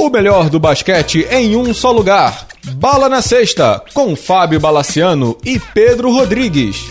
O melhor do basquete em um só lugar. Bala na Sexta, com Fábio Balaciano e Pedro Rodrigues.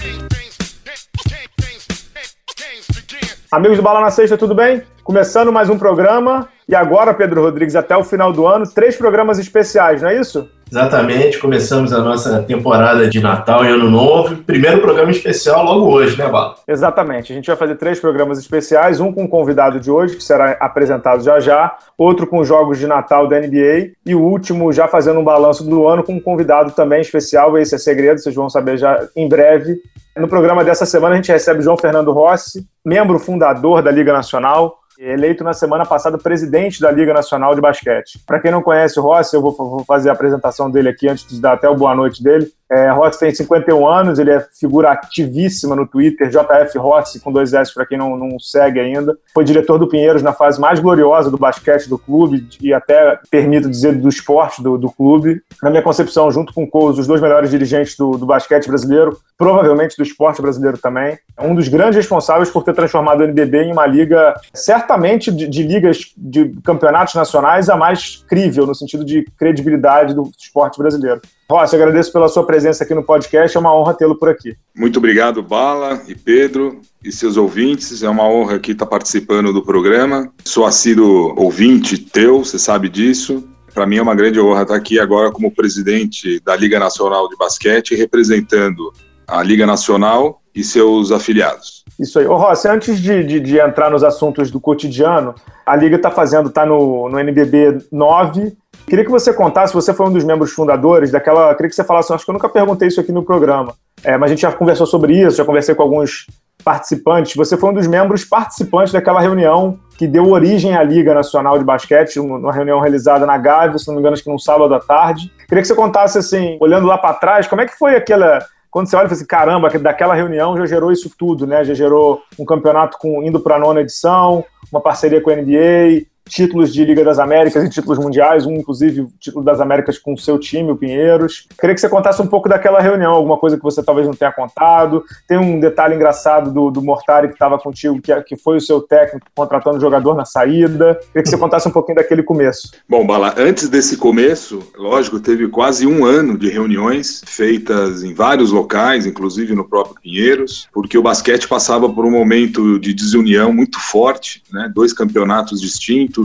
Amigos do Bala na Sexta, tudo bem? Começando mais um programa. E agora, Pedro Rodrigues, até o final do ano, três programas especiais, não é isso? Exatamente, começamos a nossa temporada de Natal e Ano Novo. Primeiro programa especial logo hoje, né, Bala? Exatamente. A gente vai fazer três programas especiais, um com o convidado de hoje, que será apresentado já já, outro com jogos de Natal da NBA e o último já fazendo um balanço do ano com um convidado também especial. Esse é segredo, vocês vão saber já em breve. No programa dessa semana a gente recebe João Fernando Rossi, membro fundador da Liga Nacional, eleito na semana passada presidente da Liga Nacional de Basquete. Para quem não conhece o Rossi, eu vou, vou, fazer a apresentação dele aqui antes de dar até o boa noite dele. É, Rossi tem 51 anos, ele é figura ativíssima no Twitter, JF Rossi, com dois S para quem não, não segue ainda. Foi diretor do Pinheiros na fase mais gloriosa do basquete do clube e até, permito dizer, do esporte do, do clube. Na minha concepção, junto com o os dois melhores dirigentes do, do basquete brasileiro, provavelmente do esporte brasileiro também. É um dos grandes responsáveis por ter transformado o NBB em uma liga, certamente de, de ligas de campeonatos nacionais, a mais crível, no sentido de credibilidade do esporte brasileiro. Rossi, agradeço pela sua presença aqui no podcast, é uma honra tê-lo por aqui. Muito obrigado, Bala e Pedro e seus ouvintes, é uma honra aqui estar participando do programa. Sou assíduo ouvinte teu, você sabe disso. Para mim é uma grande honra estar aqui agora como presidente da Liga Nacional de Basquete, representando a Liga Nacional e seus afiliados. Isso aí. Ô Rossi, antes de, de, de entrar nos assuntos do cotidiano, a Liga está fazendo, está no, no NBB 9, Queria que você contasse, você foi um dos membros fundadores daquela. Queria que você falasse, acho que eu nunca perguntei isso aqui no programa, é, mas a gente já conversou sobre isso, já conversei com alguns participantes. Você foi um dos membros participantes daquela reunião que deu origem à Liga Nacional de Basquete, uma reunião realizada na Gávea, se não me engano, acho que num sábado à tarde. Queria que você contasse, assim, olhando lá para trás, como é que foi aquela quando você olha e fala assim, caramba, daquela reunião já gerou isso tudo, né? Já gerou um campeonato com, indo para a nona edição, uma parceria com a NBA, títulos de Liga das Américas e títulos mundiais, um inclusive título das Américas com o seu time, o Pinheiros. Queria que você contasse um pouco daquela reunião, alguma coisa que você talvez não tenha contado. Tem um detalhe engraçado do, do Mortari que estava contigo, que, que foi o seu técnico contratando o jogador na saída. Queria que você contasse um pouquinho daquele começo. Bom, Bala, antes desse começo, lógico, teve quase um ano de reuniões feitas em vários locais, inclusive no próprio Pinheiros, porque o basquete passava por um momento de desunião muito forte, né? dois campeonatos distintos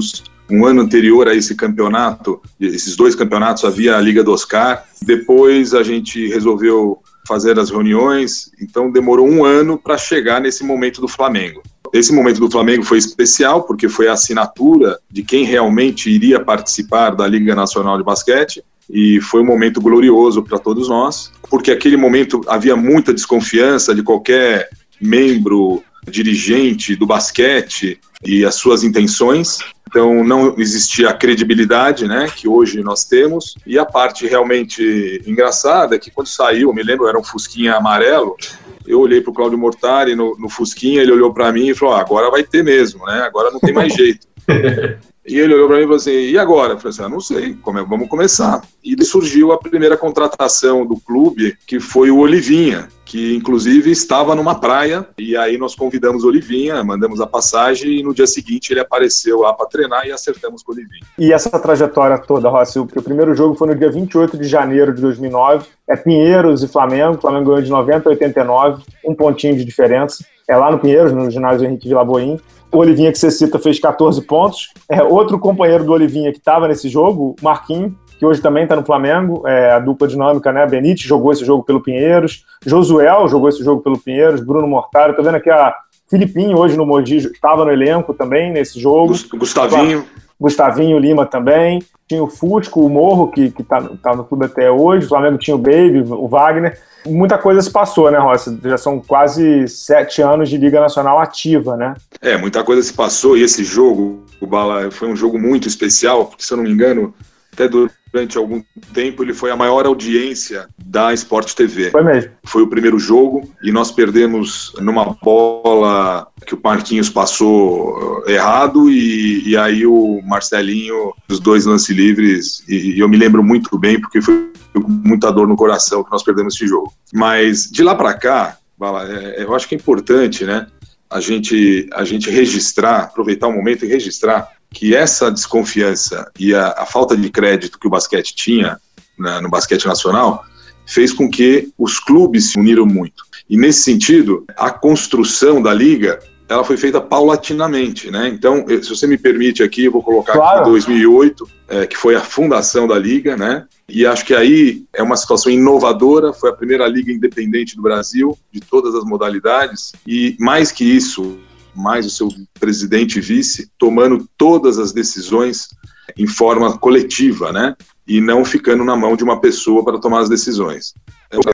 um ano anterior a esse campeonato, esses dois campeonatos, havia a Liga do Oscar. Depois a gente resolveu fazer as reuniões, então demorou um ano para chegar nesse momento do Flamengo. Esse momento do Flamengo foi especial porque foi a assinatura de quem realmente iria participar da Liga Nacional de Basquete e foi um momento glorioso para todos nós, porque aquele momento havia muita desconfiança de qualquer membro dirigente do basquete e as suas intenções. Então não existia a credibilidade, né, que hoje nós temos. E a parte realmente engraçada é que quando saiu, me lembro, era um fusquinha amarelo. Eu olhei para o Cláudio Mortari no, no fusquinha, ele olhou para mim e falou: ah, agora vai ter mesmo, né? Agora não tem mais jeito. E ele olhou para mim e falou assim: e agora? Eu falei assim: ah, não sei, como é, vamos começar. E surgiu a primeira contratação do clube, que foi o Olivinha, que inclusive estava numa praia. E aí nós convidamos o Olivinha, mandamos a passagem e no dia seguinte ele apareceu lá para treinar e acertamos com o Olivinha. E essa trajetória toda, Rossi, o primeiro jogo foi no dia 28 de janeiro de 2009. É Pinheiros e Flamengo. O Flamengo ganhou de 90 a 89, um pontinho de diferença. É lá no Pinheiros, no ginásio Henrique de Laboim. O Olivinha que você cita fez 14 pontos. É, outro companheiro do Olivinha que estava nesse jogo, Marquinhos, que hoje também está no Flamengo, é, a dupla dinâmica, né? Benítez jogou esse jogo pelo Pinheiros, Josuel jogou esse jogo pelo Pinheiros, Bruno Mortário, tô vendo aqui a Filipinho hoje no Mogi, estava no elenco também nesse jogo. Gustavinho. Gustavinho Lima também. Tinha o Fusco, o Morro, que, que tá, tá no clube até hoje. O Flamengo tinha o Baby, o Wagner. Muita coisa se passou, né, Rossi? Já são quase sete anos de Liga Nacional ativa, né? É, muita coisa se passou. E esse jogo, o Bala, foi um jogo muito especial, porque, se eu não me engano, até durante algum tempo ele foi a maior audiência da Sport TV. Foi mesmo. Foi o primeiro jogo e nós perdemos numa bola que o Marquinhos passou eh, errado e, e aí o Marcelinho, os dois lances livres, e, e eu me lembro muito bem porque foi com muita dor no coração que nós perdemos esse jogo. Mas de lá para cá, é, eu acho que é importante, né? A gente, a gente registrar, aproveitar o momento e registrar que essa desconfiança e a, a falta de crédito que o basquete tinha na, no basquete nacional fez com que os clubes se uniram muito. E nesse sentido, a construção da liga ela foi feita paulatinamente, né? Então, se você me permite aqui, eu vou colocar claro. aqui 2008, é, que foi a fundação da liga, né? E acho que aí é uma situação inovadora, foi a primeira liga independente do Brasil, de todas as modalidades, e mais que isso, mais o seu presidente e vice tomando todas as decisões em forma coletiva, né? E não ficando na mão de uma pessoa para tomar as decisões.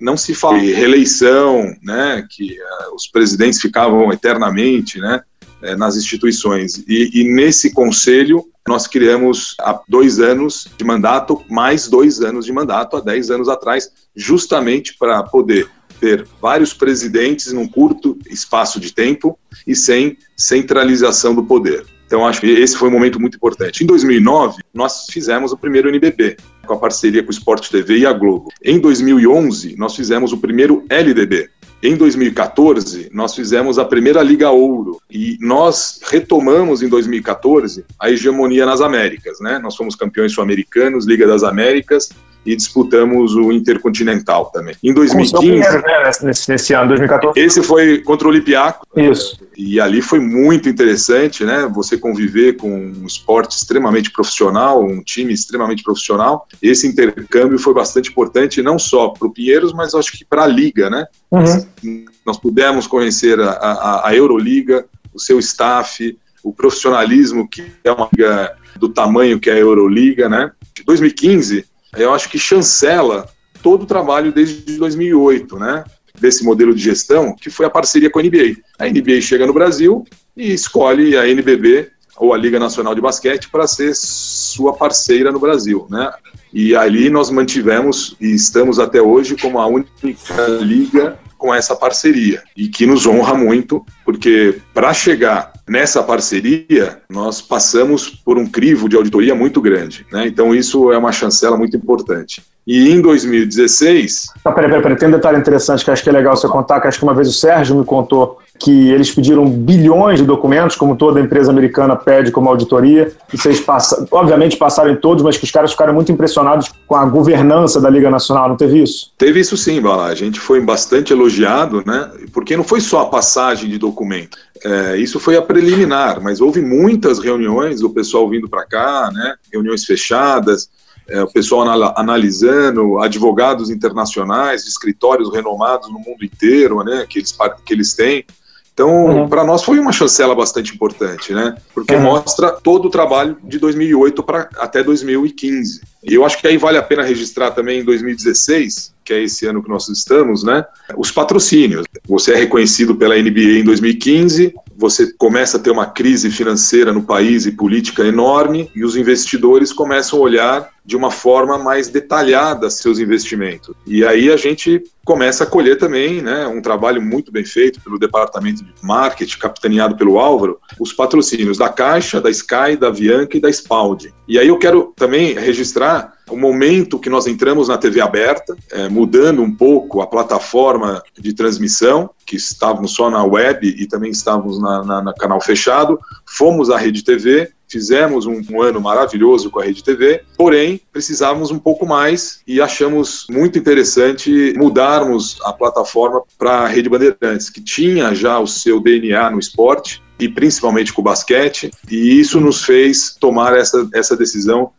Não se fala de reeleição, né? Que uh, os presidentes ficavam eternamente, né? Uh, nas instituições. E, e nesse conselho nós criamos há dois anos de mandato, mais dois anos de mandato, há dez anos atrás, justamente para poder ter vários presidentes num curto espaço de tempo e sem centralização do poder. Então, acho que esse foi um momento muito importante. Em 2009, nós fizemos o primeiro NBB, com a parceria com o Sport TV e a Globo. Em 2011, nós fizemos o primeiro LDB. Em 2014, nós fizemos a primeira Liga Ouro e nós retomamos em 2014 a hegemonia nas Américas, né? Nós fomos campeões sul-americanos, Liga das Américas e disputamos o Intercontinental também. Em 2015. Pinheiro, né, nesse, nesse, ano, 2014. Esse foi contra o Olympiacos. Isso. E ali foi muito interessante, né? Você conviver com um esporte extremamente profissional, um time extremamente profissional. Esse intercâmbio foi bastante importante, não só para o Pinheiros, mas acho que para a Liga, né? Uhum. Nós pudemos conhecer a, a, a Euroliga, o seu staff, o profissionalismo que é uma liga do tamanho que é a Euroliga, né? De 2015 eu acho que chancela todo o trabalho desde 2008, né? Desse modelo de gestão, que foi a parceria com a NBA. A NBA chega no Brasil e escolhe a NBB, ou a Liga Nacional de Basquete, para ser sua parceira no Brasil, né? E ali nós mantivemos e estamos até hoje como a única liga com essa parceria e que nos honra muito, porque para chegar nessa parceria nós passamos por um crivo de auditoria muito grande, né? Então isso é uma chancela muito importante. E em 2016. Ah, peraí, peraí, peraí, tem um detalhe interessante que acho que é legal você contar, que acho que uma vez o Sérgio me contou que eles pediram bilhões de documentos, como toda empresa americana pede como auditoria, e vocês passam, obviamente passaram em todos, mas que os caras ficaram muito impressionados com a governança da Liga Nacional, não teve isso? Teve isso sim, Bala. A gente foi bastante elogiado, né? Porque não foi só a passagem de documento. É, isso foi a preliminar, mas houve muitas reuniões, o pessoal vindo para cá, né? Reuniões fechadas, é, o pessoal analisando, advogados internacionais, escritórios renomados no mundo inteiro, né? Que eles, que eles têm. Então, uhum. para nós foi uma chancela bastante importante, né? Porque uhum. mostra todo o trabalho de 2008 para até 2015. E eu acho que aí vale a pena registrar também em 2016, que é esse ano que nós estamos, né? Os patrocínios. Você é reconhecido pela NBA em 2015, você começa a ter uma crise financeira no país e política enorme, e os investidores começam a olhar de uma forma mais detalhada seus investimentos. E aí a gente começa a colher também, né, um trabalho muito bem feito pelo departamento de marketing, capitaneado pelo Álvaro, os patrocínios da Caixa, da Sky, da Avianca e da Spaldi. E aí eu quero também registrar o momento que nós entramos na TV aberta, é, mudando um pouco a plataforma de transmissão, que estávamos só na web e também estávamos na, na, na canal fechado, fomos à Rede TV, fizemos um, um, ano maravilhoso com a Rede TV, porém precisávamos um pouco mais e achamos muito interessante mudarmos a plataforma para a Rede Bandeirantes, que tinha já o seu DNA no esporte e principalmente com o basquete, e isso nos fez tomar essa, essa decisão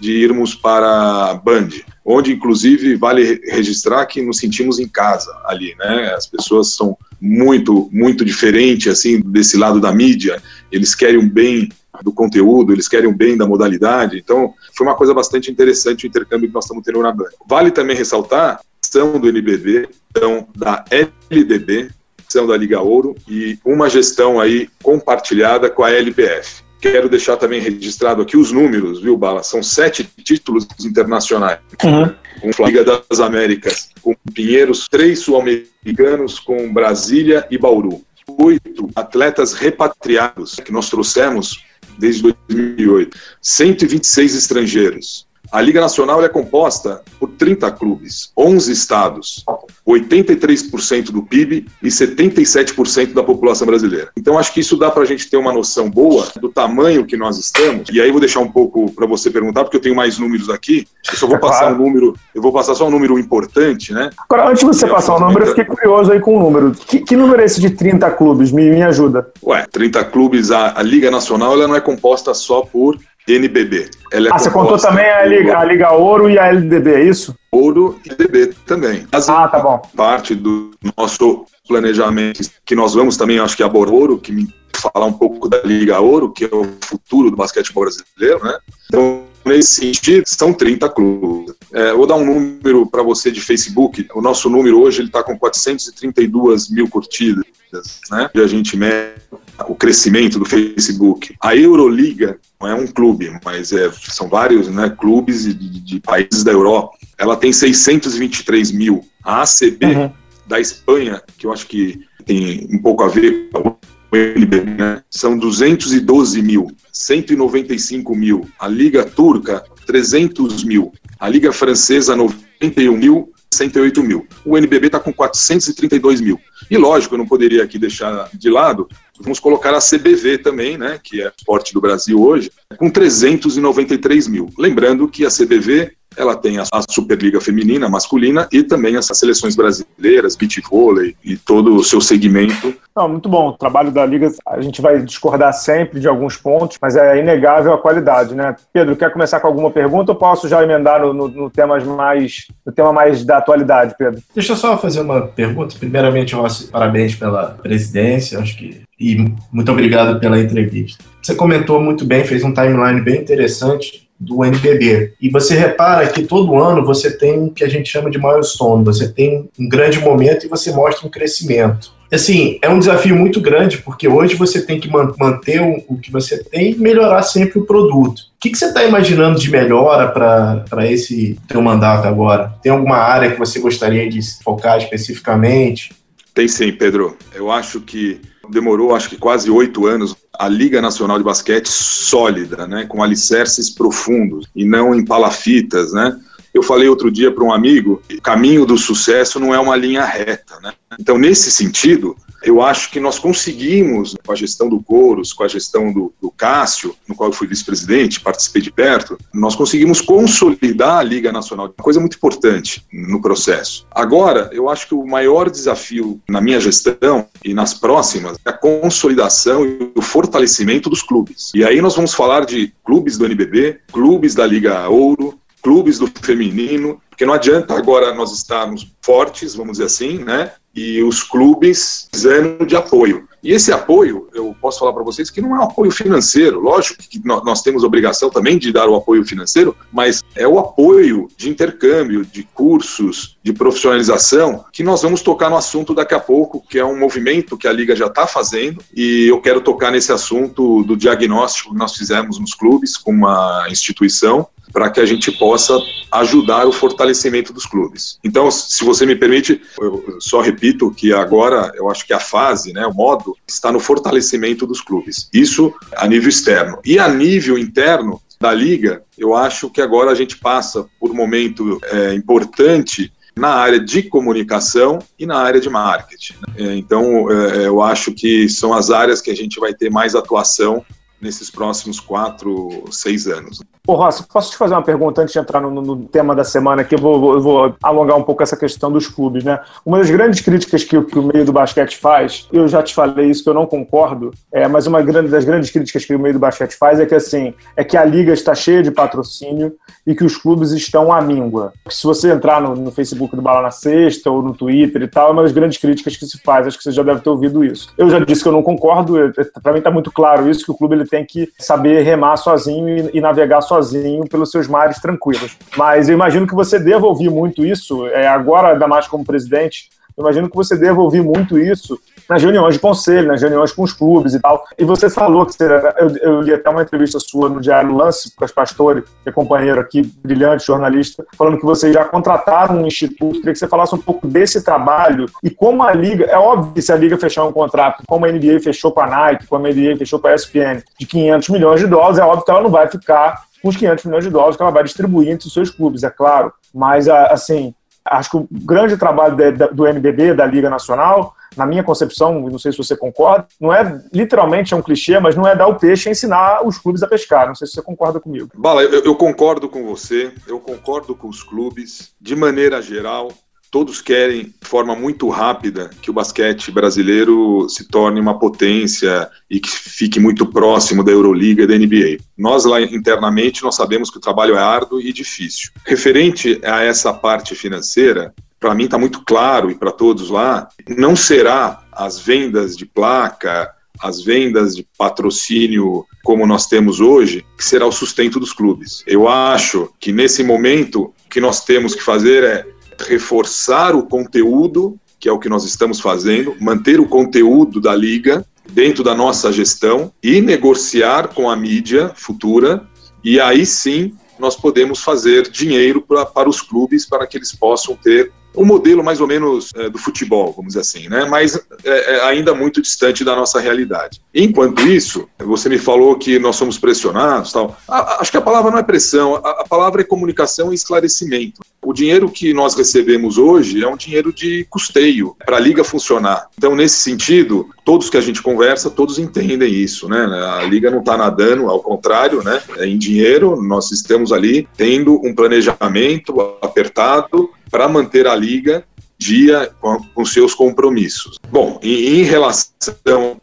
de irmos para Band, onde inclusive vale registrar que nos sentimos em casa ali, né? As pessoas são muito, muito diferentes assim desse lado da mídia. Eles querem um bem do conteúdo, eles querem um bem da modalidade. Então, foi uma coisa bastante interessante o intercâmbio que nós estamos tendo na Band. Vale também ressaltar são do NBB, são da LDB, são da Liga Ouro e uma gestão aí compartilhada com a LPF. Quero deixar também registrado aqui os números, viu, Bala? São sete títulos internacionais. Uhum. Com a Liga das Américas, com Pinheiros, três sul-americanos com Brasília e Bauru. Oito atletas repatriados que nós trouxemos desde 2008. 126 estrangeiros. A Liga Nacional é composta por 30 clubes, 11 estados, 83% do PIB e 77% da população brasileira. Então acho que isso dá para a gente ter uma noção boa do tamanho que nós estamos. E aí vou deixar um pouco para você perguntar, porque eu tenho mais números aqui. Eu só vou é passar claro. um número, eu vou passar só um número importante, né? Agora, antes de você passar o número, eu fiquei curioso aí com o número. Que, que número é esse de 30 clubes? Me, me ajuda. Ué, 30 clubes, a, a Liga Nacional ela não é composta só por NBB. Ela é ah, você contou também a Liga, a Liga Ouro e a LDB, é isso? Ouro e LDB também. As ah, tá bom. Parte do nosso planejamento que nós vamos também, acho que abordar Ouro, que me falar um pouco da Liga Ouro, que é o futuro do basquetebol brasileiro, né? Então, nesse sentido, são 30 clubes. É, vou dar um número para você de Facebook. O nosso número hoje está com 432 mil curtidas, né? E a gente mede o crescimento do Facebook. A Euroliga não é um clube, mas é, são vários né, clubes de, de, países da Europa. Ela tem 623 mil. A ACB uhum. da Espanha, que eu acho que tem um pouco a ver com o NBB, né, são 212 mil. 195 mil. A Liga Turca, 300 mil. A Liga Francesa, 91 mil. 108 mil. O NBB está com 432 mil. E lógico, eu não poderia aqui deixar de lado, vamos colocar a CBV também, né, que é a esporte do Brasil hoje, com 393 mil. Lembrando que a CBV ela tem a, Superliga Feminina, masculina, e também as seleções brasileiras, beach vôlei e todo o seu segmento. Não, muito bom. O trabalho da Liga, a gente vai discordar sempre de alguns pontos, mas é inegável a qualidade, né? Pedro, quer começar com alguma pergunta ou posso já emendar no, no, no, temas mais, no tema mais da atualidade, Pedro? Deixa eu só fazer uma pergunta. Primeiramente, parabéns pela presidência, acho que e muito obrigado pela entrevista. Você comentou muito bem, fez um timeline bem interessante do NBB. E você repara que todo ano você tem o que a gente chama de milestone, você tem um grande momento e você mostra um crescimento. Assim, é um desafio muito grande, porque hoje você tem que manter o, que você tem e melhorar sempre o produto. O que, que você está imaginando de melhora para esse teu mandato agora? Tem alguma área que você gostaria de focar especificamente? Tem sim, Pedro. Eu acho que demorou, acho que quase oito anos a Liga Nacional de Basquete sólida, né, com alicerces profundos e não em palafitas, né? Eu falei outro dia para um amigo, o caminho do sucesso não é uma linha reta, né? Então, nesse sentido, eu acho que nós conseguimos, com a gestão do Coros, com a gestão do, do Cássio, no qual eu fui vice-presidente, participei de perto, nós conseguimos consolidar a Liga Nacional, uma coisa muito importante no processo. Agora, eu acho que o maior desafio na minha gestão e nas próximas é a consolidação e o fortalecimento dos clubes. E aí nós vamos falar de clubes do NBB, clubes da Liga Ouro, clubes do feminino, porque não adianta agora nós estarmos fortes, vamos dizer assim, né? E os clubes precisando de apoio. E esse apoio, eu posso falar para vocês que não é um apoio financeiro, lógico que nós temos obrigação também de dar o apoio financeiro, mas é o apoio de intercâmbio, de cursos, de profissionalização, que nós vamos tocar no assunto daqui a pouco, que é um movimento que a Liga já está fazendo, e eu quero tocar nesse assunto do diagnóstico que nós fizemos nos clubes com uma instituição, para que a gente possa ajudar o fortalecimento dos clubes. Então, se você me permite, eu só repito que agora eu acho que a fase, né, o modo, está no fortalecimento dos clubes. Isso a nível externo. E a nível interno da liga, eu acho que agora a gente passa por um momento é, importante na área de comunicação e na área de marketing. Né? Então, é, eu acho que são as áreas que a gente vai ter mais atuação nesses próximos quatro, seis anos. Ô, Rossi, posso te fazer uma pergunta antes de entrar no, no tema da semana aqui? Eu vou, vou, alongar um pouco essa questão dos clubes, né? Uma das grandes críticas que, que, o meio do basquete faz, eu já te falei isso que eu não concordo, é, mas uma grande, das grandes críticas que o meio do basquete faz é que assim, é que a liga está cheia de patrocínio e que os clubes estão à míngua. Se você entrar no, no Facebook do Bala na Sexta ou no Twitter e tal, é uma das grandes críticas que se faz. Acho que você já deve ter ouvido isso. Eu já disse que eu não concordo. Para mim está muito claro isso que o clube ele tem que saber remar sozinho e, e, navegar sozinho pelos seus mares tranquilos. Mas eu imagino que você deva ouvir muito isso, é, agora, ainda mais como presidente, imagino que você deva ouvir muito isso nas reuniões de conselho, nas reuniões com os clubes e tal. E você falou que você, eu, eu, li até uma entrevista sua no Diário Lance, com as Pastore, que é companheiro aqui, brilhante jornalista, falando que vocês já contrataram um instituto. Queria que você falasse um pouco desse trabalho e como a Liga. É óbvio que se a Liga fechar um contrato, como a NBA fechou com a Nike, como a NBA fechou com a ESPN, de 500 milhões de dólares, é óbvio que ela não vai ficar com os 500 milhões de dólares que ela vai distribuir entre os seus clubes, é claro. Mas, assim, acho que o grande trabalho do NBB, da Liga Nacional, na minha concepção, não sei se você concorda, não é literalmente é um clichê, mas não é dar o peixe e ensinar os clubes a pescar. Não sei se você concorda comigo. Bala, eu, eu concordo com você, eu concordo com os clubes. De maneira geral, todos querem, de forma muito rápida, que o basquete brasileiro se torne uma potência e que fique muito próximo da Euroliga e da NBA. Nós lá internamente nós sabemos que o trabalho é árduo e difícil. Referente a essa parte financeira, para mim está muito claro e para todos lá, não será as vendas de placa, as vendas de patrocínio como nós temos hoje, que será o sustento dos clubes. Eu acho que nesse momento o que nós temos que fazer é reforçar o conteúdo, que é o que nós estamos fazendo, manter o conteúdo da liga dentro da nossa gestão e negociar com a mídia futura, e aí sim nós podemos fazer dinheiro pra, para os clubes para que eles possam ter um modelo mais ou menos é, do futebol, vamos dizer assim, né? mas é, é ainda muito distante da nossa realidade. Enquanto isso, você me falou que nós somos pressionados, tal. A, acho que a palavra não é pressão, a, a palavra é comunicação e esclarecimento. O dinheiro que nós recebemos hoje é um dinheiro de custeio para a liga funcionar. Então, nesse sentido, todos que a gente conversa, todos entendem isso, né? A liga não está nadando, ao contrário, né? É em dinheiro, nós estamos ali tendo um planejamento apertado para manter a liga dia com, com seus compromissos. Bom, em, em relação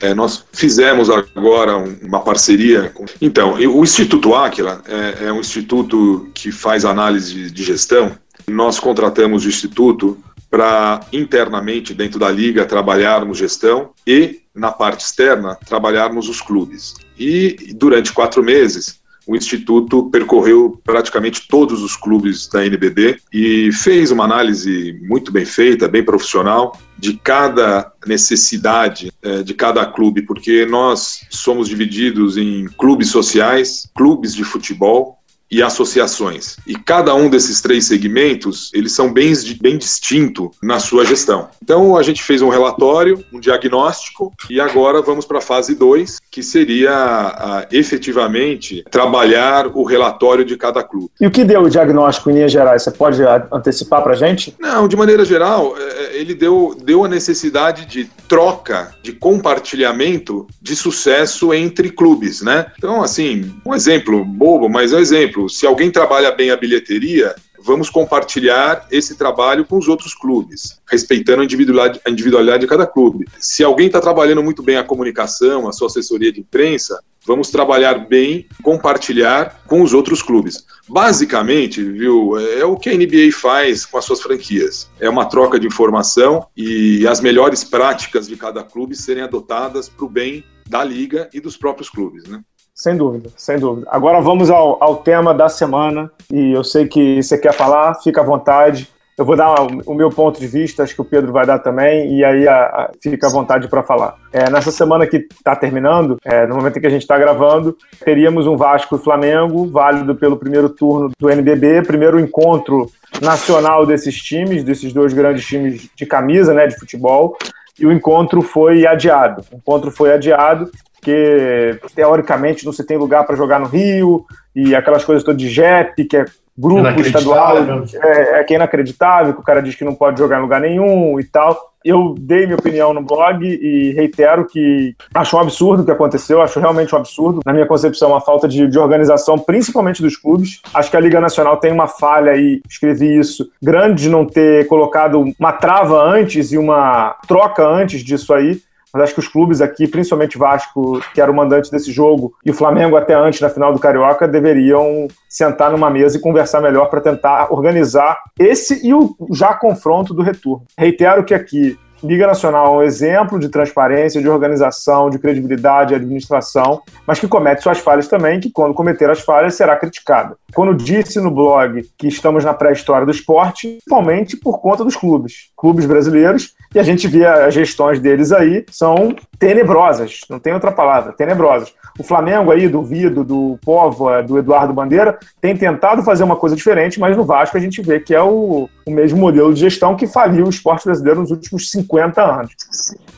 é, nós fizemos agora uma parceria. Com... Então, o Instituto Aquila é, é, um instituto que faz análise de gestão. Nós contratamos o instituto para internamente dentro da liga trabalharmos gestão e na parte externa trabalharmos os clubes. E durante quatro meses o Instituto percorreu praticamente todos os clubes da NBB e fez uma análise muito bem feita, bem profissional, de cada necessidade é, de cada clube, porque nós somos divididos em clubes sociais, clubes de futebol e associações. E cada um desses três segmentos, eles são bem, bem distintos na sua gestão. Então, a gente fez um relatório, um diagnóstico, e agora vamos para a fase 2, que seria a, efetivamente trabalhar o relatório de cada clube. E o que deu o diagnóstico em linhas gerais? Você pode antecipar para a gente? Não, de maneira geral, é, ele deu, deu a necessidade de troca, de compartilhamento de sucesso entre clubes, né? Então, assim, um exemplo bobo, mas é um exemplo exemplo, se alguém trabalha bem a bilheteria, vamos compartilhar esse trabalho com os outros clubes, respeitando a individualidade, a individualidade de cada clube. Se alguém está trabalhando muito bem a comunicação, a sua assessoria de imprensa, vamos trabalhar bem, compartilhar com os outros clubes. Basicamente, viu, é o que a NBA faz com as suas franquias. É uma troca de informação e as melhores práticas de cada clube serem adotadas para o bem da liga e dos próprios clubes, né? Sem dúvida, sem dúvida. Agora vamos ao, ao tema da semana. E eu sei que você quer falar, fica à vontade. Eu vou dar o meu ponto de vista, acho que o Pedro vai dar também, e aí a, a, fica à vontade para falar. É, nessa semana que está terminando, é, no momento em que a gente está gravando, teríamos um Vasco e Flamengo, válido pelo primeiro turno do NBB, primeiro encontro nacional desses times, desses dois grandes times de camisa, né, de futebol, e o encontro foi adiado. O encontro foi adiado porque teoricamente não se tem lugar para jogar no Rio, e aquelas coisas todas de JEP, que é grupo estadual, é, é, que é inacreditável, que o cara diz que não pode jogar em lugar nenhum e tal. Eu dei minha opinião no blog e reitero que acho um absurdo o que aconteceu, acho realmente um absurdo. Na minha concepção, uma falta de, de organização, principalmente dos clubes. Acho que a Liga Nacional tem uma falha e escrevi isso, grande de não ter colocado uma trava antes e uma troca antes disso aí mas acho que os clubes aqui, principalmente Vasco, que era o mandante desse jogo, e o Flamengo até antes na final do Carioca, deveriam sentar numa mesa e conversar melhor para tentar organizar esse e o já confronto do retorno. Reitero que aqui Liga Nacional é um exemplo de transparência, de organização, de credibilidade, de administração, mas que comete suas falhas também, que quando cometer as falhas será criticada. Quando disse no blog que estamos na pré-história do esporte, principalmente por conta dos clubes, clubes brasileiros, e a gente vê as gestões deles aí, são tenebrosas, não tem outra palavra, tenebrosas. O Flamengo aí, do Vido, do Povo, do Eduardo Bandeira, tem tentado fazer uma coisa diferente, mas no Vasco a gente vê que é o, o mesmo modelo de gestão que faliu o esporte brasileiro nos últimos 50 50 anos.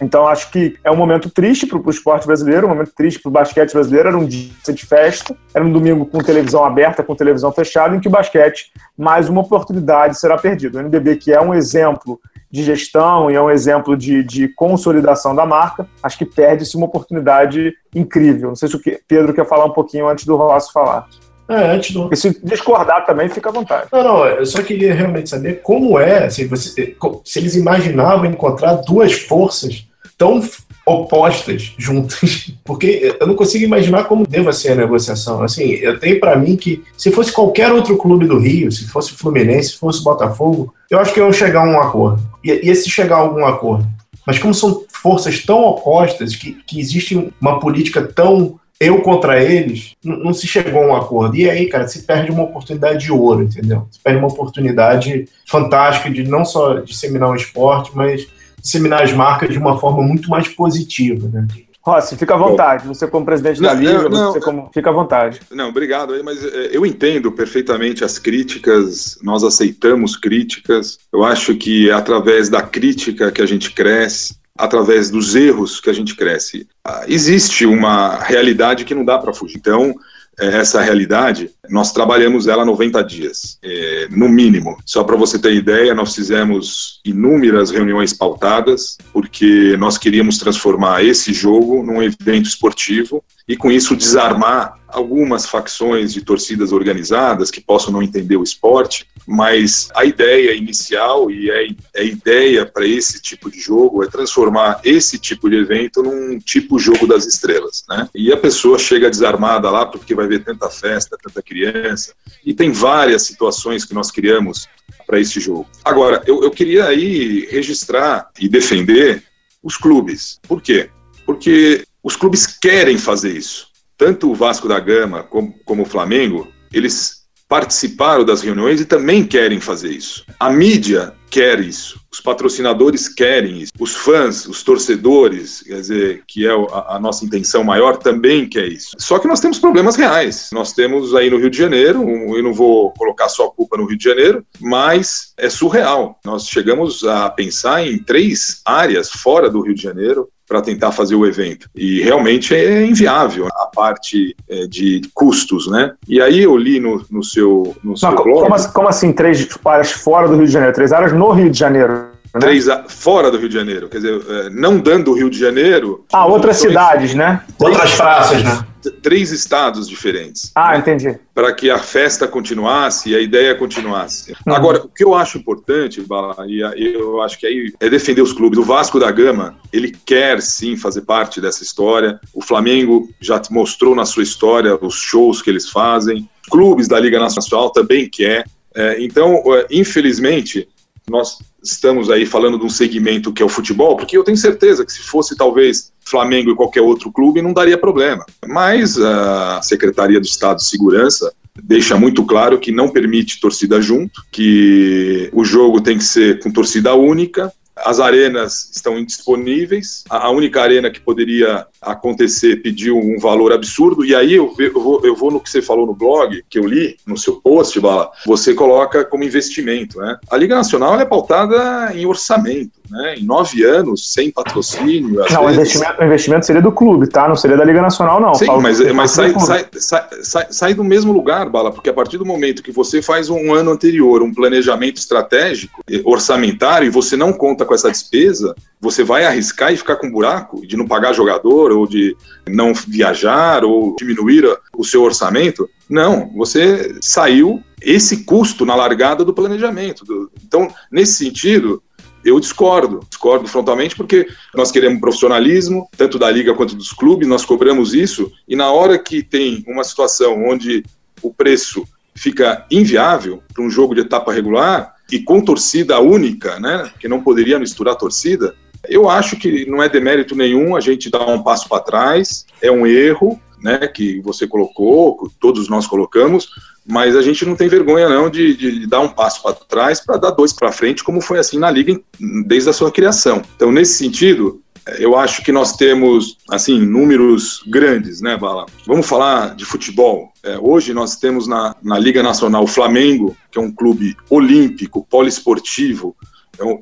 Então, acho que é um momento triste para o esporte brasileiro, um momento triste para o basquete brasileiro. Era um dia de festa, era um domingo com televisão aberta, com televisão fechada, em que o basquete, mais uma oportunidade, será perdido. O NBB, que é um exemplo de gestão e é um exemplo de, de consolidação da marca, acho que perde-se uma oportunidade incrível. Não sei se o Pedro quer falar um pouquinho antes do Rossi falar. É, antes do... E se discordar também, fica à vontade. Não, não, eu só queria realmente saber como é, assim, você, se eles imaginavam encontrar duas forças tão opostas juntas, porque eu não consigo imaginar como deva ser a negociação. Assim, eu tenho para mim que se fosse qualquer outro clube do Rio, se fosse Fluminense, se fosse Botafogo, eu acho que iam chegar a um acordo. E, e se chegar a algum acordo. Mas como são forças tão opostas, que, que existe uma política tão eu contra eles, não se chegou a um acordo. E aí, cara, se perde uma oportunidade de ouro, entendeu? Se perde uma oportunidade fantástica de não só disseminar o esporte, mas disseminar as marcas de uma forma muito mais positiva, né? Rossi, fica à vontade. Você como presidente não, da Liga, não, você como... fica à vontade. Não, obrigado. Mas é, eu entendo perfeitamente as críticas, nós aceitamos críticas. Eu acho que é através da crítica que a gente cresce, através dos erros que a gente cresce. Ah, existe uma realidade que não dá para fugir. Então, é, essa realidade, nós trabalhamos ela 90 dias, é, no mínimo. Só para você ter ideia, nós fizemos inúmeras reuniões pautadas, porque nós queríamos transformar esse jogo num evento esportivo e, com isso, desarmar algumas facções de torcidas organizadas que possam não entender o esporte, mas a ideia inicial e a, ideia para esse tipo de jogo é transformar esse tipo de evento num tipo jogo das estrelas, né? E a pessoa chega desarmada lá porque vai ver tanta festa, tanta criança, e tem várias situações que nós criamos para esse jogo. Agora, eu, eu queria aí registrar e defender os clubes. Por quê? Porque os clubes querem fazer isso tanto o Vasco da Gama como, como o Flamengo, eles participaram das reuniões e também querem fazer isso. A mídia quer isso, os patrocinadores querem isso, os fãs, os torcedores, quer dizer, que é a, a, nossa intenção maior, também quer isso. Só que nós temos problemas reais. Nós temos aí no Rio de Janeiro, eu não vou colocar só a culpa no Rio de Janeiro, mas é surreal. Nós chegamos a pensar em três áreas fora do Rio de Janeiro para tentar fazer o evento. E realmente é inviável a parte é, de custos, né? E aí eu li no, no seu, no seu Não, blog... Como, como assim três áreas fora do Rio de Janeiro? Três áreas no Rio de Janeiro? Né? Três fora do Rio de Janeiro, quer dizer, é, não dando o Rio de Janeiro. Ah, outras cidades, né? Outras praças, né? três estados diferentes. Ah, entendi. Para que a festa continuasse e a ideia continuasse. Uhum. Agora, o que eu acho importante, Bala, e eu acho que aí é defender os clubes. O Vasco da Gama, ele quer sim fazer parte dessa história. O Flamengo já mostrou na sua história os shows que eles fazem. Clubes da Liga Nacional também quer. É, então, é, infelizmente, nós estamos aí falando de um segmento que é o futebol, porque eu tenho certeza que se fosse talvez Flamengo e qualquer outro clube não daria problema. Mas a Secretaria de Estado de Segurança deixa muito claro que não permite torcida junto, que o jogo tem que ser com torcida única, as arenas estão indisponíveis. A única arena que poderia acontecer pediu um valor absurdo. E aí eu, vou, eu vou no que você falou no blog, que eu li no seu post, Bala. Você coloca como investimento. Né? A Liga Nacional é pautada em orçamento né? Em nove anos, sem patrocínio. não, vezes... o, investimento, o investimento seria do clube, tá? Não seria da Liga Nacional, não. Sim, mas, mas sai, sai, sai, sai, sai do mesmo lugar, Bala, porque a partir do momento que você faz um ano anterior um planejamento estratégico, eh, orçamentário, e você não conta com essa despesa, você vai arriscar e ficar com buraco de não pagar jogador, ou de não viajar, ou diminuir o seu orçamento. Não, você saiu esse custo na largada do planejamento. Então, nesse sentido, eu discordo, discordo frontalmente porque nós queremos profissionalismo, tanto da liga quanto dos clubes, nós cobramos isso, e na hora que tem uma situação onde o preço fica inviável para um jogo de etapa regular e com torcida única, né, que não poderia misturar torcida, eu acho que não é demérito nenhum a gente dar um passo para trás, é um erro, né, que você colocou, que todos nós colocamos, mas a gente não tem vergonha não de, de dar um passo para trás para dar dois para frente, como foi assim na liga desde a sua criação. Então, nesse sentido, eu acho que nós temos assim números grandes, né, Bala? Vamos falar de futebol. É, hoje nós temos na, na Liga Nacional o Flamengo, que é um clube olímpico, poliesportivo,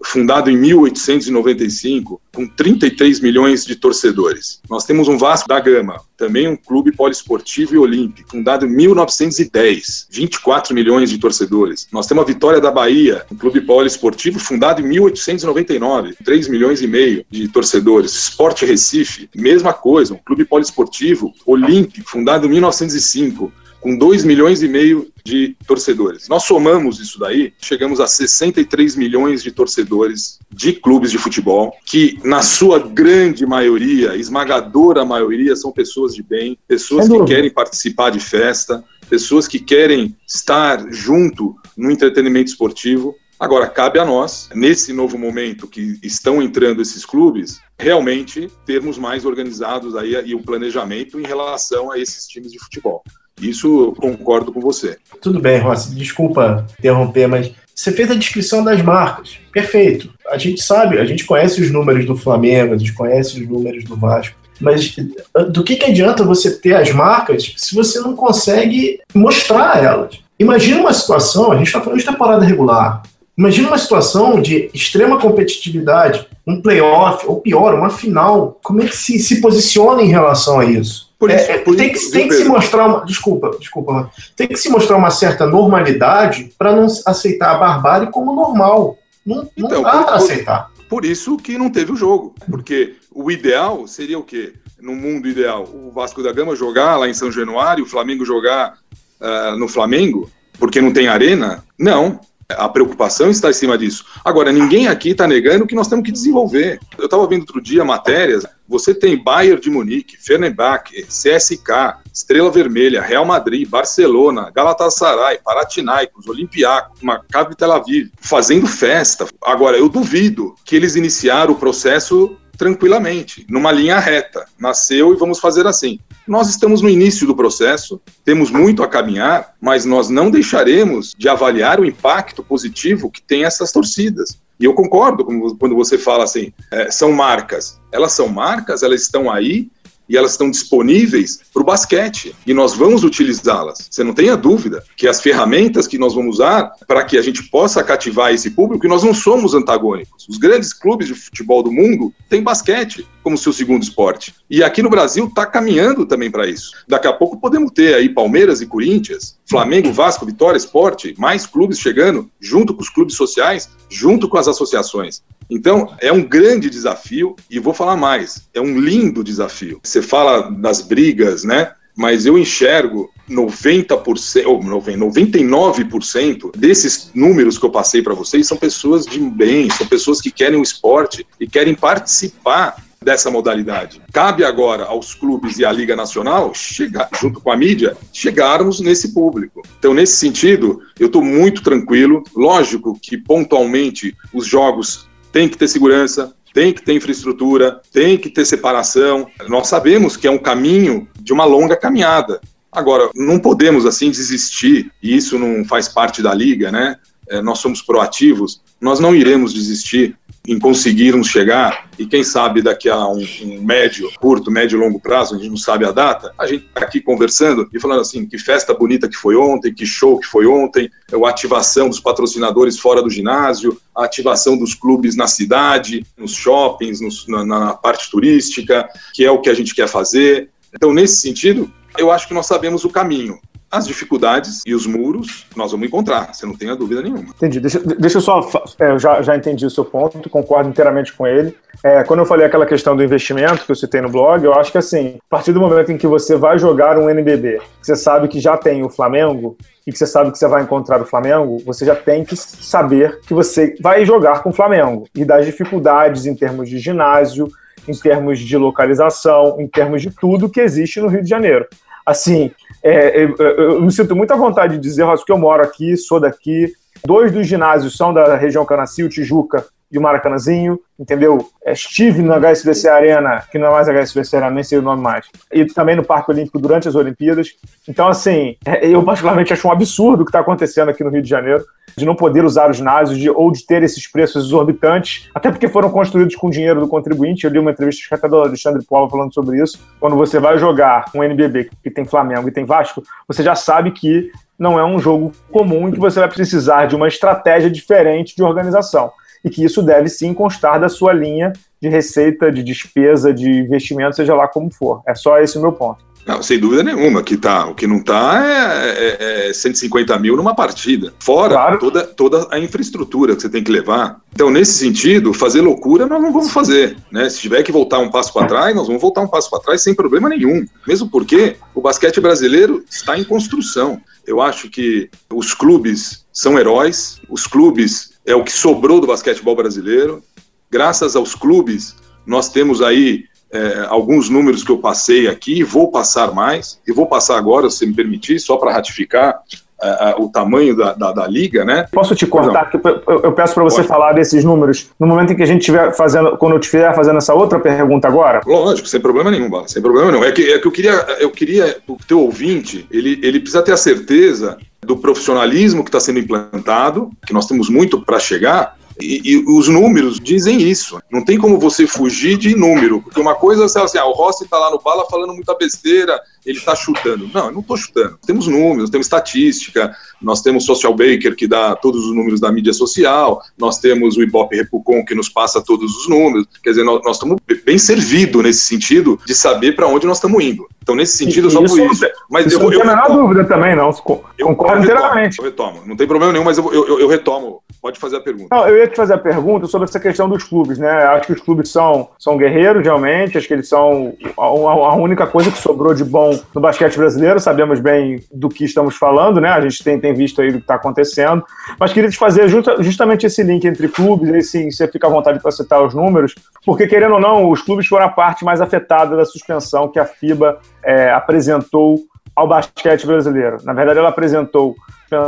fundado em 1895, com 33 milhões de torcedores. Nós temos um Vasco da Gama, também um clube poliesportivo e olímpico, fundado em 1910, 24 milhões de torcedores. Nós temos a Vitória da Bahia, um clube poliesportivo fundado em 1899, 3 milhões e meio de torcedores. Esporte Recife, mesma coisa, um clube poliesportivo olímpico, fundado em 1905, com 2 milhões e meio de torcedores. Nós somamos isso daí, chegamos a 63 milhões de torcedores de clubes de futebol, que na sua grande maioria, esmagadora maioria, são pessoas de bem, pessoas que querem participar de festa, pessoas que querem estar junto no entretenimento esportivo. Agora, cabe a nós, nesse novo momento que estão entrando esses clubes, realmente termos mais organizados aí e o planejamento em relação a esses times de futebol. Isso eu concordo com você. Tudo bem, Rossi, desculpa interromper, mas você fez a descrição das marcas. Perfeito. A gente sabe, a gente conhece os números do Flamengo, a gente conhece os números do Vasco. Mas ah, do que, que adianta você ter as marcas se você não consegue mostrar elas? Imagina uma situação, a gente está falando de temporada regular. Imagina uma situação de extrema competitividade, um playoff, ou pior, uma final. Como é que se, se posiciona em relação a isso? Por isso, é, por tem, isso, que, tem que se mostrar uma. Desculpa, desculpa. Tem que se mostrar uma certa normalidade para não aceitar a barbárie como normal. Não, não então, dá para aceitar. Por isso que não teve o jogo. Porque o ideal seria o quê? No mundo ideal, o Vasco da Gama jogar lá em São Januário, o Flamengo jogar uh, no Flamengo, porque não tem arena? Não. A preocupação está em cima disso. Agora, ninguém aqui está negando que nós temos que desenvolver. Eu estava vendo outro dia matérias. Você tem Bayern de Munique, Fenerbahçe, CSK, Estrela Vermelha, Real Madrid, Barcelona, Galatasaray, Panathinaikos, Olympiacos, Maccabi Tel Aviv, fazendo festa. Agora, eu duvido que eles iniciaram o processo tranquilamente, numa linha reta. Nasceu e vamos fazer assim. Nós estamos no início do processo, temos muito a caminhar, mas nós não deixaremos de avaliar o impacto positivo que tem essas torcidas. E eu concordo quando você fala assim, é, são marcas. Elas são marcas, elas estão aí e elas estão disponíveis para o basquete e nós vamos utilizá-las. Você não tenha dúvida que as ferramentas que nós vamos usar para que a gente possa cativar esse público, e nós não somos antagônicos. Os grandes clubes de futebol do mundo têm basquete como seu segundo esporte. E aqui no Brasil está caminhando também para isso. Daqui a pouco podemos ter aí Palmeiras e Corinthians, Flamengo, Vasco, Vitória, Esporte, mais clubes chegando, junto com os clubes sociais, junto com as associações. Então, é um grande desafio e vou falar mais, é um lindo desafio. Você fala das brigas, né? Mas eu enxergo 90%, ou 99% desses números que eu passei para vocês são pessoas de bem, são pessoas que querem o esporte e querem participar dessa modalidade. Cabe agora aos clubes e à Liga Nacional, chegar, junto com a mídia, chegarmos nesse público. Então, nesse sentido, eu estou muito tranquilo. Lógico que pontualmente os jogos tem que ter segurança, tem que ter infraestrutura, tem que ter separação. Nós sabemos que é um caminho de uma longa caminhada. Agora, não podemos assim desistir, e isso não faz parte da liga, né? É, nós somos proativos, nós não iremos desistir em conseguirmos chegar, e quem sabe daqui a um, um, médio, curto, médio e longo prazo, a gente não sabe a data, a gente está aqui conversando e falando assim, que festa bonita que foi ontem, que show que foi ontem, a ativação dos patrocinadores fora do ginásio, a ativação dos clubes na cidade, nos shoppings, nos, na, na parte turística, que é o que a gente quer fazer. Então, nesse sentido, eu acho que nós sabemos o caminho as dificuldades e os muros nós vamos encontrar, você não tenha dúvida nenhuma. Entendi. Deixa, deixa eu só. É, eu já, já entendi o seu ponto, concordo inteiramente com ele. É, quando eu falei aquela questão do investimento que eu citei no blog, eu acho que assim, a partir do momento em que você vai jogar um NBB, que você sabe que já tem o Flamengo e que você sabe que você vai encontrar o Flamengo, você já tem que saber que você vai jogar com o Flamengo e das dificuldades em termos de ginásio, em termos de localização, em termos de tudo que existe no Rio de Janeiro. Assim, é, eu, eu, me sinto muita vontade de dizer, Ross, que eu moro aqui, sou daqui. Dois dos ginásios são da região Canacil, Tijuca e o Maracanãzinho, entendeu? É, estive no HSBC Arena, que não é mais HSBC Arena, nem sei o nome mais, e também no Parque Olímpico durante as Olimpíadas. Então, assim, é, eu particularmente acho um absurdo o que está acontecendo aqui no Rio de Janeiro, de não poder usar os ginásios de, ou de ter esses preços exorbitantes, até porque foram construídos com dinheiro do contribuinte. Eu li uma entrevista até do Alexandre Paulo falando sobre isso. Quando você vai jogar um NBB que tem Flamengo e tem Vasco, você já sabe que não é um jogo comum em que você vai precisar de uma estratégia diferente de organização. E que isso deve sim constar da sua linha de receita, de despesa, de investimento, seja lá como for. É só esse o meu ponto. Não, sem dúvida nenhuma. Que tá, o que não está é, é, é 150 mil numa partida. Fora claro. toda, toda a infraestrutura que você tem que levar. Então, nesse sentido, fazer loucura nós não vamos fazer. Né? Se tiver que voltar um passo para trás, nós vamos voltar um passo para trás sem problema nenhum. Mesmo porque o basquete brasileiro está em construção. Eu acho que os clubes são heróis, os clubes é o que sobrou do basquetebol brasileiro. Graças aos clubes, nós temos aí é, alguns números que eu passei aqui, vou passar mais, e vou passar agora, se me permitir, só para ratificar é, o tamanho da, da, da, liga, né? Posso te cortar? Eu, eu, peço para você Pode. falar desses números no momento em que a gente estiver fazendo, quando eu estiver fazendo essa outra pergunta agora? Lógico, sem problema nenhum, Bala, sem problema nenhum. É que, é que eu queria, eu queria, o teu ouvinte, ele, ele precisa ter a certeza do profissionalismo que está sendo implantado, que nós temos muito para chegar, e, e, os números dizem isso. Não tem como você fugir de número. Porque uma coisa é assim, ah, o Rossi está lá no bala falando muita besteira, ele está chutando. Não, eu não estou chutando. Temos números, temos estatística, nós temos Social Baker que dá todos os números da mídia social, nós temos o Ibope Repucon que nos passa todos os números. Quer dizer, nós, nós estamos bem servidos nesse sentido de saber para onde nós estamos indo. Então, nesse sentido, eu só por isso. Mas isso eu, não tem a menor dúvida também, não. Concordo inteiramente. Eu retomo. Não tem problema nenhum, mas eu, eu, eu, retomo. Pode fazer a pergunta. Não, eu ia te fazer a pergunta sobre essa questão dos clubes, né? Acho que os clubes são, são guerreiros, realmente. Acho que eles são a, a única coisa que sobrou de bom no basquete brasileiro. Sabemos bem do que estamos falando, né? A gente tem, tem visto aí do que está acontecendo. Mas queria te fazer justa, justamente esse link entre clubes, aí sim, você fica à vontade para citar os números, porque querendo ou não, os clubes foram a parte mais afetada da suspensão que a FIBA é, apresentou ao basquete brasileiro. Na verdade, ela apresentou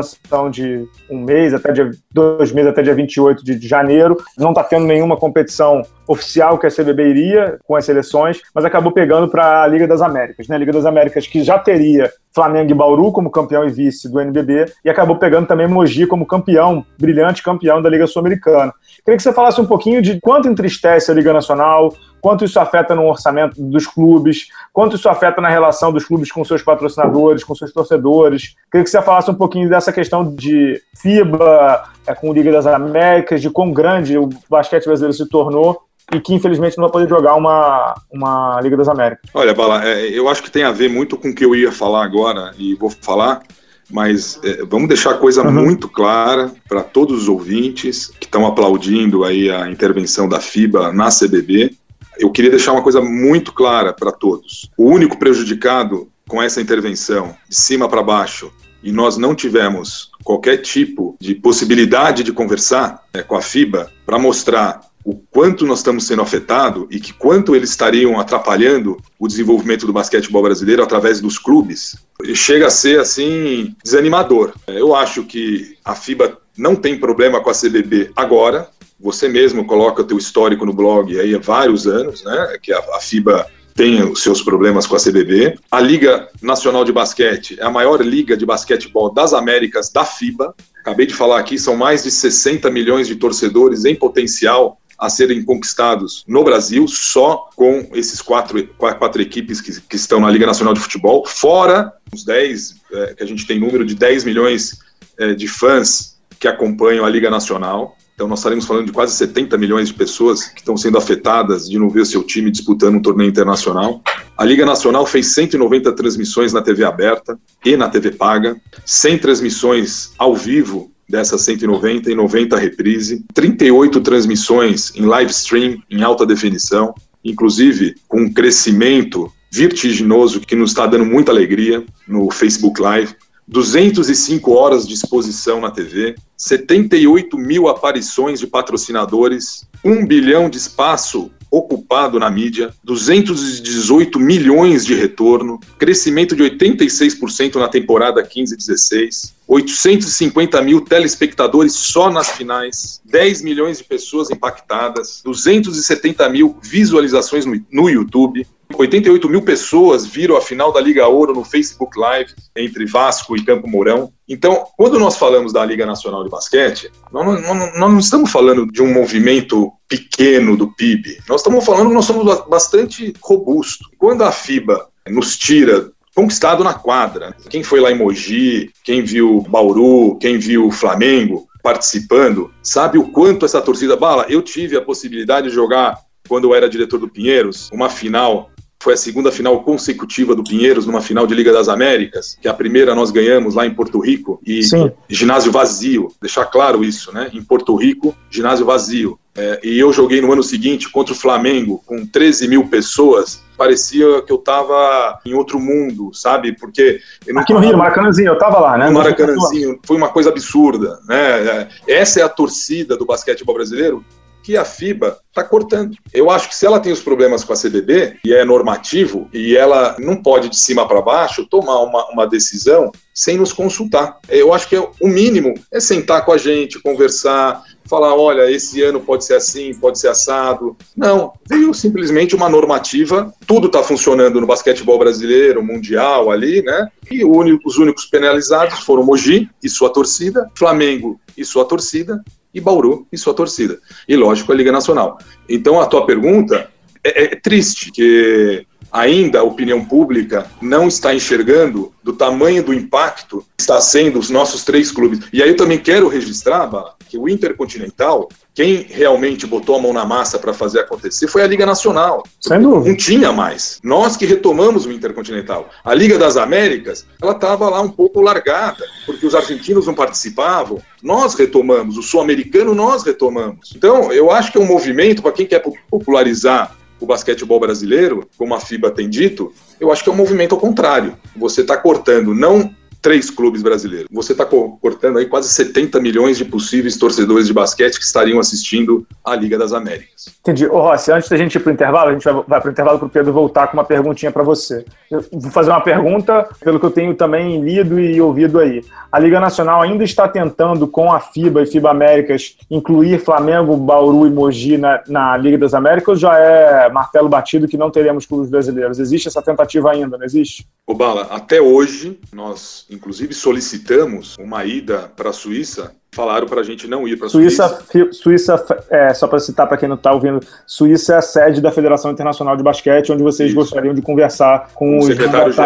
suspensão de um mês, até dia, dois meses, até dia 28 de janeiro. Não está tendo nenhuma competição oficial que a CBB iria com as seleções, mas acabou pegando para a Liga das Américas. Né? Liga das Américas que já teria Flamengo e Bauru como campeão e vice do NBB e acabou pegando também Mogi como campeão, brilhante campeão da Liga Sul-Americana. Queria que você falasse um pouquinho de quanto entristece a Liga Nacional, quanto isso afeta no orçamento dos clubes, quanto isso afeta na relação dos clubes com seus patrocinadores, com seus torcedores. Queria que você falasse um pouquinho dessa questão de FIBA é, com Liga das Américas, de quão grande o basquete brasileiro se tornou e que infelizmente não vai poder jogar uma, uma Liga das Américas. Olha, Bala, é, eu acho que tem a ver muito com o que eu ia falar agora e vou falar, mas é, vamos deixar a coisa uhum. muito clara para todos os ouvintes que estão aplaudindo aí a intervenção da FIBA na CBB eu queria deixar uma coisa muito clara para todos. O único prejudicado com essa intervenção, de cima para baixo, e nós não tivemos qualquer tipo de possibilidade de conversar né, com a FIBA para mostrar o quanto nós estamos sendo afetados e que quanto eles estariam atrapalhando o desenvolvimento do basquetebol brasileiro através dos clubes, chega a ser assim desanimador. Eu acho que a FIBA não tem problema com a CBB agora, você mesmo coloca o teu histórico no blog aí há vários anos, né? Que a FIBA tem os seus problemas com a CBB. A Liga Nacional de Basquete é a maior liga de basquetebol das Américas da FIBA. Acabei de falar aqui, são mais de 60 milhões de torcedores em potencial a serem conquistados no Brasil, só com esses quatro, quatro equipes que, que estão na Liga Nacional de Futebol, fora os 10, é, que a gente tem número de 10 milhões é, de fãs que acompanham a Liga Nacional. Então nós estaremos falando de quase 70 milhões de pessoas que estão sendo afetadas de não ver seu time disputando um torneio internacional. A Liga Nacional fez 190 transmissões na TV aberta e na TV paga, 100 transmissões ao vivo dessas 190 e 90 reprise, 38 transmissões em live stream em alta definição, inclusive com um crescimento vertiginoso que nos está dando muita alegria no Facebook Live. 205 horas de exposição na TV, 78 mil aparições de patrocinadores, 1 bilhão de espaço ocupado na mídia, 218 milhões de retorno, crescimento de 86% na temporada 15-16, 850 mil telespectadores só nas finais, 10 milhões de pessoas impactadas, 270 mil visualizações no YouTube, 88 mil pessoas viram a final da Liga Ouro no Facebook Live entre Vasco e Campo Mourão. Então, quando nós falamos da Liga Nacional de Basquete, nós não, nós não estamos falando de um movimento pequeno do PIB. Nós estamos falando que nós somos bastante robustos. Quando a FIBA nos tira conquistado na quadra. Quem foi lá em Mogi, quem viu Bauru, quem viu Flamengo, participando, sabe o quanto essa torcida bala? Eu tive a possibilidade de jogar quando eu era diretor do Pinheiros, uma final foi a segunda final consecutiva do Pinheiros numa final de Liga das Américas, que a primeira nós ganhamos lá em Porto Rico e Sim. ginásio vazio, deixar claro isso, né? Em Porto Rico, ginásio vazio. É, e eu joguei no ano seguinte contra o Flamengo com 13 mil pessoas. Parecia que eu estava em outro mundo, sabe? Porque. Aqui no Rio, Maracanãzinho, eu estava lá, né? No Maracanãzinho, foi uma coisa absurda, né? É, essa é a torcida do basquetebol brasileiro que a FIBA está cortando. Eu acho que se ela tem os problemas com a CBB, e é normativo, e ela não pode de cima para baixo tomar uma, uma decisão sem nos consultar. Eu acho que é, o mínimo é sentar com a gente, conversar, falar, olha, esse ano pode ser assim, pode ser assado. Não, veio simplesmente uma normativa, tudo está funcionando no basquetebol brasileiro, mundial ali, né? E os únicos penalizados foram Mogi e sua torcida, Flamengo e sua torcida, e Bauru e sua torcida. E, lógico, a Liga Nacional. Então, a tua pergunta é, é triste, que ainda a opinião pública não está enxergando do tamanho do impacto que está sendo os nossos três clubes. E aí eu também quero registrar, Bala, que o Intercontinental, quem realmente botou a mão na massa para fazer acontecer foi a Liga Nacional. Sem dúvida. Não tinha mais. Nós que retomamos o Intercontinental. A Liga das Américas, ela estava lá um pouco largada, porque os argentinos não participavam. Nós retomamos. O sul-americano, nós retomamos. Então, eu acho que é um movimento, para quem quer popularizar o basquetebol brasileiro, como a FIBA tem dito, eu acho que é um movimento ao contrário. Você está cortando não três clubes brasileiros. Você está cortando aí quase 70 milhões de possíveis torcedores de basquete que estariam assistindo a Liga das Américas. Entendi. Ô Rossi, antes da gente ir para o intervalo, a gente vai, vai para o intervalo para o Pedro voltar com uma perguntinha para você. Eu vou fazer uma pergunta, pelo que eu tenho também lido e ouvido aí. A Liga Nacional ainda está tentando, com a FIBA e FIBA Américas, incluir Flamengo, Bauru e Mogi na, na Liga das Américas ou já é martelo batido que não teremos clubes brasileiros? Existe essa tentativa ainda, não existe? Ô Bala, até hoje nós inclusive solicitamos uma ida para a Suíça falaram para a gente não ir para a Suíça. Suíça, Suíça é, só para citar para quem não está ouvindo, Suíça é a sede da Federação Internacional de Basquete, onde vocês isso. gostariam de conversar com, os secretários.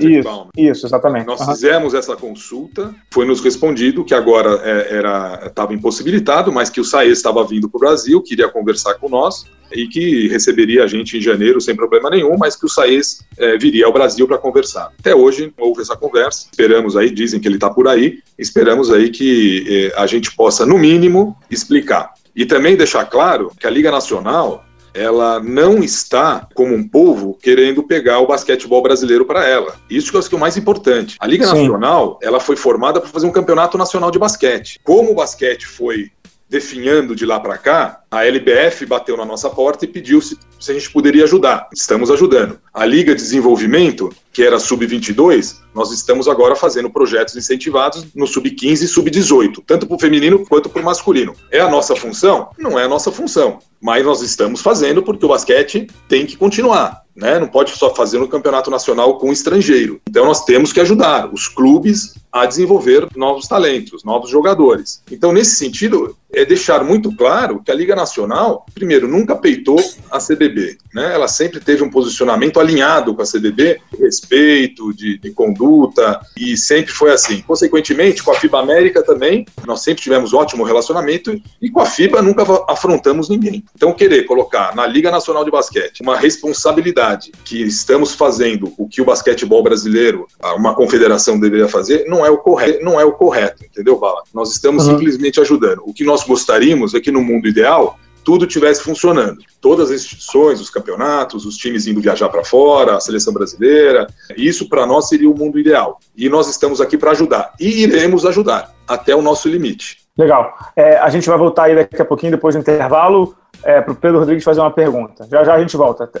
Isso, isso, exatamente. Nós uhum. fizemos essa consulta, foi nos respondido que agora é, era estava impossibilitado, mas que o SAES estava vindo para o Brasil, queria conversar com nós e que receberia a gente em janeiro sem problema nenhum, mas que o Saez é, viria ao Brasil para conversar. Até hoje houve essa conversa, esperamos aí, dizem que ele está por aí, esperamos aí que é, a gente possa, no mínimo, explicar. E também deixar claro que a Liga Nacional ela não está, como um povo, querendo pegar o basquetebol brasileiro para ela. Isso que eu acho que é o mais importante. A Liga Sim. Nacional, ela foi formada para fazer um campeonato nacional de basquete. Como o basquete foi definhando de lá para cá, a LBF bateu na nossa porta e pediu se, se a gente poderia ajudar. Estamos ajudando. A Liga de Desenvolvimento, que era sub-22, nós estamos agora fazendo projetos incentivados no sub-15 e sub-18, tanto para o feminino quanto para o masculino. É a nossa função? Não é a nossa função, mas nós estamos fazendo porque o basquete tem que continuar. Né? Não pode só fazer no campeonato nacional com estrangeiro. Então nós temos que ajudar os clubes a desenvolver novos talentos, novos jogadores. Então, nesse sentido, é deixar muito claro que a Liga Nacional, primeiro, nunca peitou a CBB. Né? Ela sempre teve um posicionamento alinhado com a CBB, de respeito, de, de conduta, e sempre foi assim. Consequentemente, com a FIBA América também, nós sempre tivemos ótimo relacionamento, e com a FIBA nunca afrontamos ninguém. Então, querer colocar na Liga Nacional de Basquete uma responsabilidade que estamos fazendo o que o basquetebol brasileiro, uma confederação deveria fazer, não é o correto, não é o correto, entendeu, Bala? Nós estamos uhum. simplesmente ajudando. O que nós gostaríamos é que no mundo ideal tudo tivesse funcionando. Todas as instituições, os campeonatos, os times indo viajar para fora, a seleção brasileira. Isso para nós seria o mundo ideal. E nós estamos aqui para ajudar. E iremos ajudar até o nosso limite. Legal. É, a gente vai voltar aí daqui a pouquinho, depois do intervalo, é, para o Pedro Rodrigues fazer uma pergunta. Já já a gente volta. Até.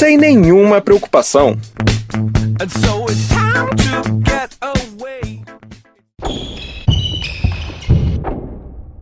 sem nenhuma preocupação.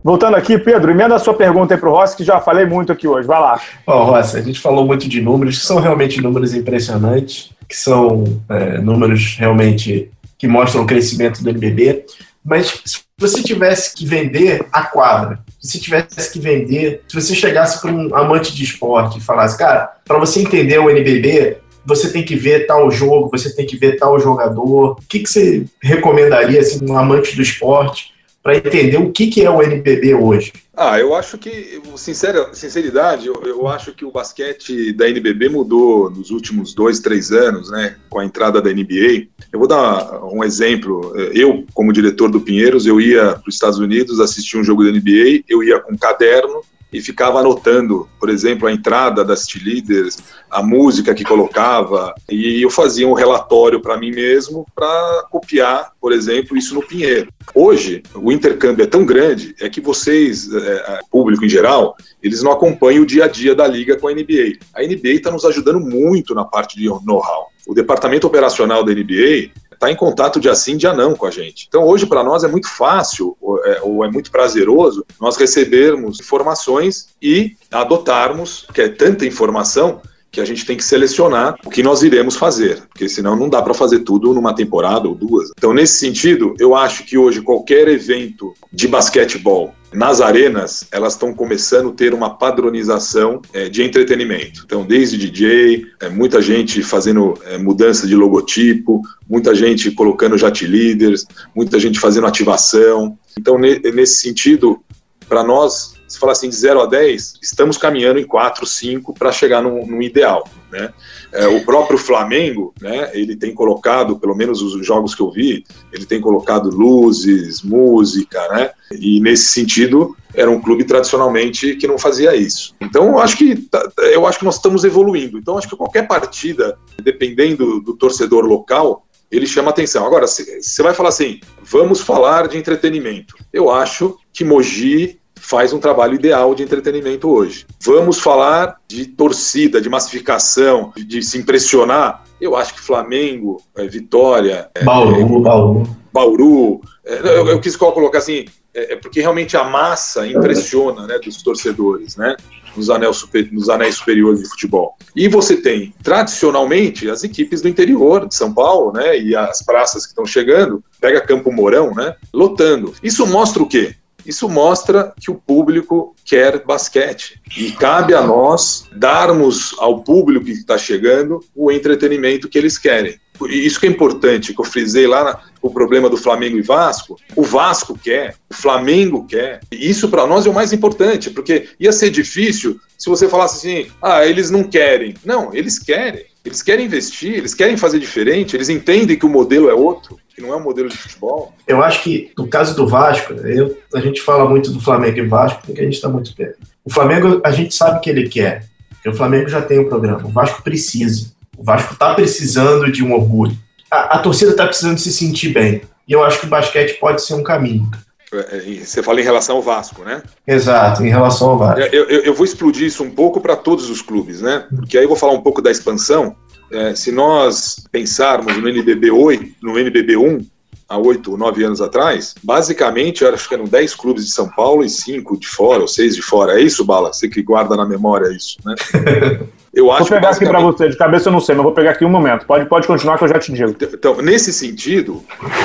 Voltando aqui, Pedro, emenda a sua pergunta aí para o Rossi, que já falei muito aqui hoje. Vai lá. Bom, Rossi, a gente falou muito de números, que são realmente números impressionantes, que são é, números realmente que mostram o crescimento do NBB. Mas se você tivesse que vender a quadra, se tivesse que vender, se você chegasse para um amante de esporte e falasse, cara, para você entender o NBB, você tem que ver tal jogo, você tem que ver tal jogador. O que, que você recomendaria, assim, um amante do esporte? Para entender o que, que é o NBB hoje? Ah, eu acho que, sinceridade, eu, eu, acho que o basquete da NBB mudou nos últimos dois, três anos, né, com a entrada da NBA. Eu vou dar um exemplo. Eu, como diretor do Pinheiros, eu ia para os Estados Unidos assistir um jogo da NBA, eu ia com um caderno e ficava anotando, por exemplo, a entrada das leaders, a música que colocava, e eu fazia um relatório para mim mesmo para copiar, por exemplo, isso no Pinheiro. Hoje, o intercâmbio é tão grande, é que vocês, é, público em geral, eles não acompanham o dia a dia da liga com a NBA. A NBA está nos ajudando muito na parte de know-how. O departamento operacional da NBA está em contato dia sim, dia não com a gente. Então, hoje, para nós, é muito fácil ou é, ou é muito prazeroso nós recebermos informações e adotarmos, que é tanta informação, que a gente tem que selecionar o que nós iremos fazer, porque senão não dá para fazer tudo numa temporada ou duas. Então, nesse sentido, eu acho que hoje qualquer evento de basquetebol nas arenas, elas estão começando a ter uma padronização é, de entretenimento. Então, desde DJ, é, muita gente fazendo é, mudança de logotipo, muita gente colocando jet leaders, muita gente fazendo ativação. Então, ne nesse sentido, para nós, se falar assim de 0 a 10, estamos caminhando em 4, 5 para chegar no, no, ideal. Né? É, o próprio Flamengo, né, ele tem colocado, pelo menos os jogos que eu vi, ele tem colocado luzes, música, né? E nesse sentido, era um clube tradicionalmente que não fazia isso. Então, eu acho que tá, eu acho que nós estamos evoluindo. Então, acho que qualquer partida, dependendo do torcedor local, ele chama atenção. Agora, você vai falar assim, vamos falar de entretenimento. Eu acho que Mogi faz um trabalho ideal de entretenimento hoje. Vamos falar de torcida, de massificação, de, de se impressionar. Eu acho que Flamengo, é, Vitória, é, Bauru, é, Bauru, Bauru. É, eu, eu, quis colocar assim, é, é, porque realmente a massa impressiona, né, dos torcedores, né? Nos, anel super, nos anéis superiores de futebol. E você tem, tradicionalmente, as equipes do interior de São Paulo, né? E as praças que estão chegando, pega Campo Mourão, né? Lotando. Isso mostra o quê? Isso mostra que o público quer basquete e cabe a nós darmos ao público que está chegando o entretenimento que eles querem. Isso que é importante, que eu frisei lá o problema do Flamengo e Vasco. O Vasco quer, o Flamengo quer. E isso para nós é o mais importante, porque ia ser difícil se você falasse assim: ah, eles não querem. Não, eles querem. Eles querem investir, eles querem fazer diferente, eles entendem que o modelo é outro, que não é um modelo de futebol. Eu acho que, no caso do Vasco, eu, a gente fala muito do Flamengo e Vasco porque a gente está muito perto. O Flamengo, a gente sabe que ele quer, porque o Flamengo já tem um programa, o Vasco precisa. O Vasco está precisando de um orgulho. A, a torcida está precisando se sentir bem. E eu acho que o basquete pode ser um caminho. É, você fala em relação ao Vasco, né? Exato, em relação ao Vasco. Eu, eu, eu vou explodir isso um pouco para todos os clubes, né? Porque aí eu vou falar um pouco da expansão. É, se nós pensarmos no NBB 8, no NBB 1, há oito, nove anos atrás, basicamente, eu acho que eram dez clubes de São Paulo e cinco de fora, ou seis de fora. É isso, Bala? Você que guarda na memória isso, né? Eu acho vou pegar aqui para você, de cabeça eu não sei, mas vou pegar aqui um momento. Pode, pode continuar que eu já te digo. Então, nesse sentido,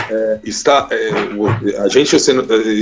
é, está, é, a gente assim,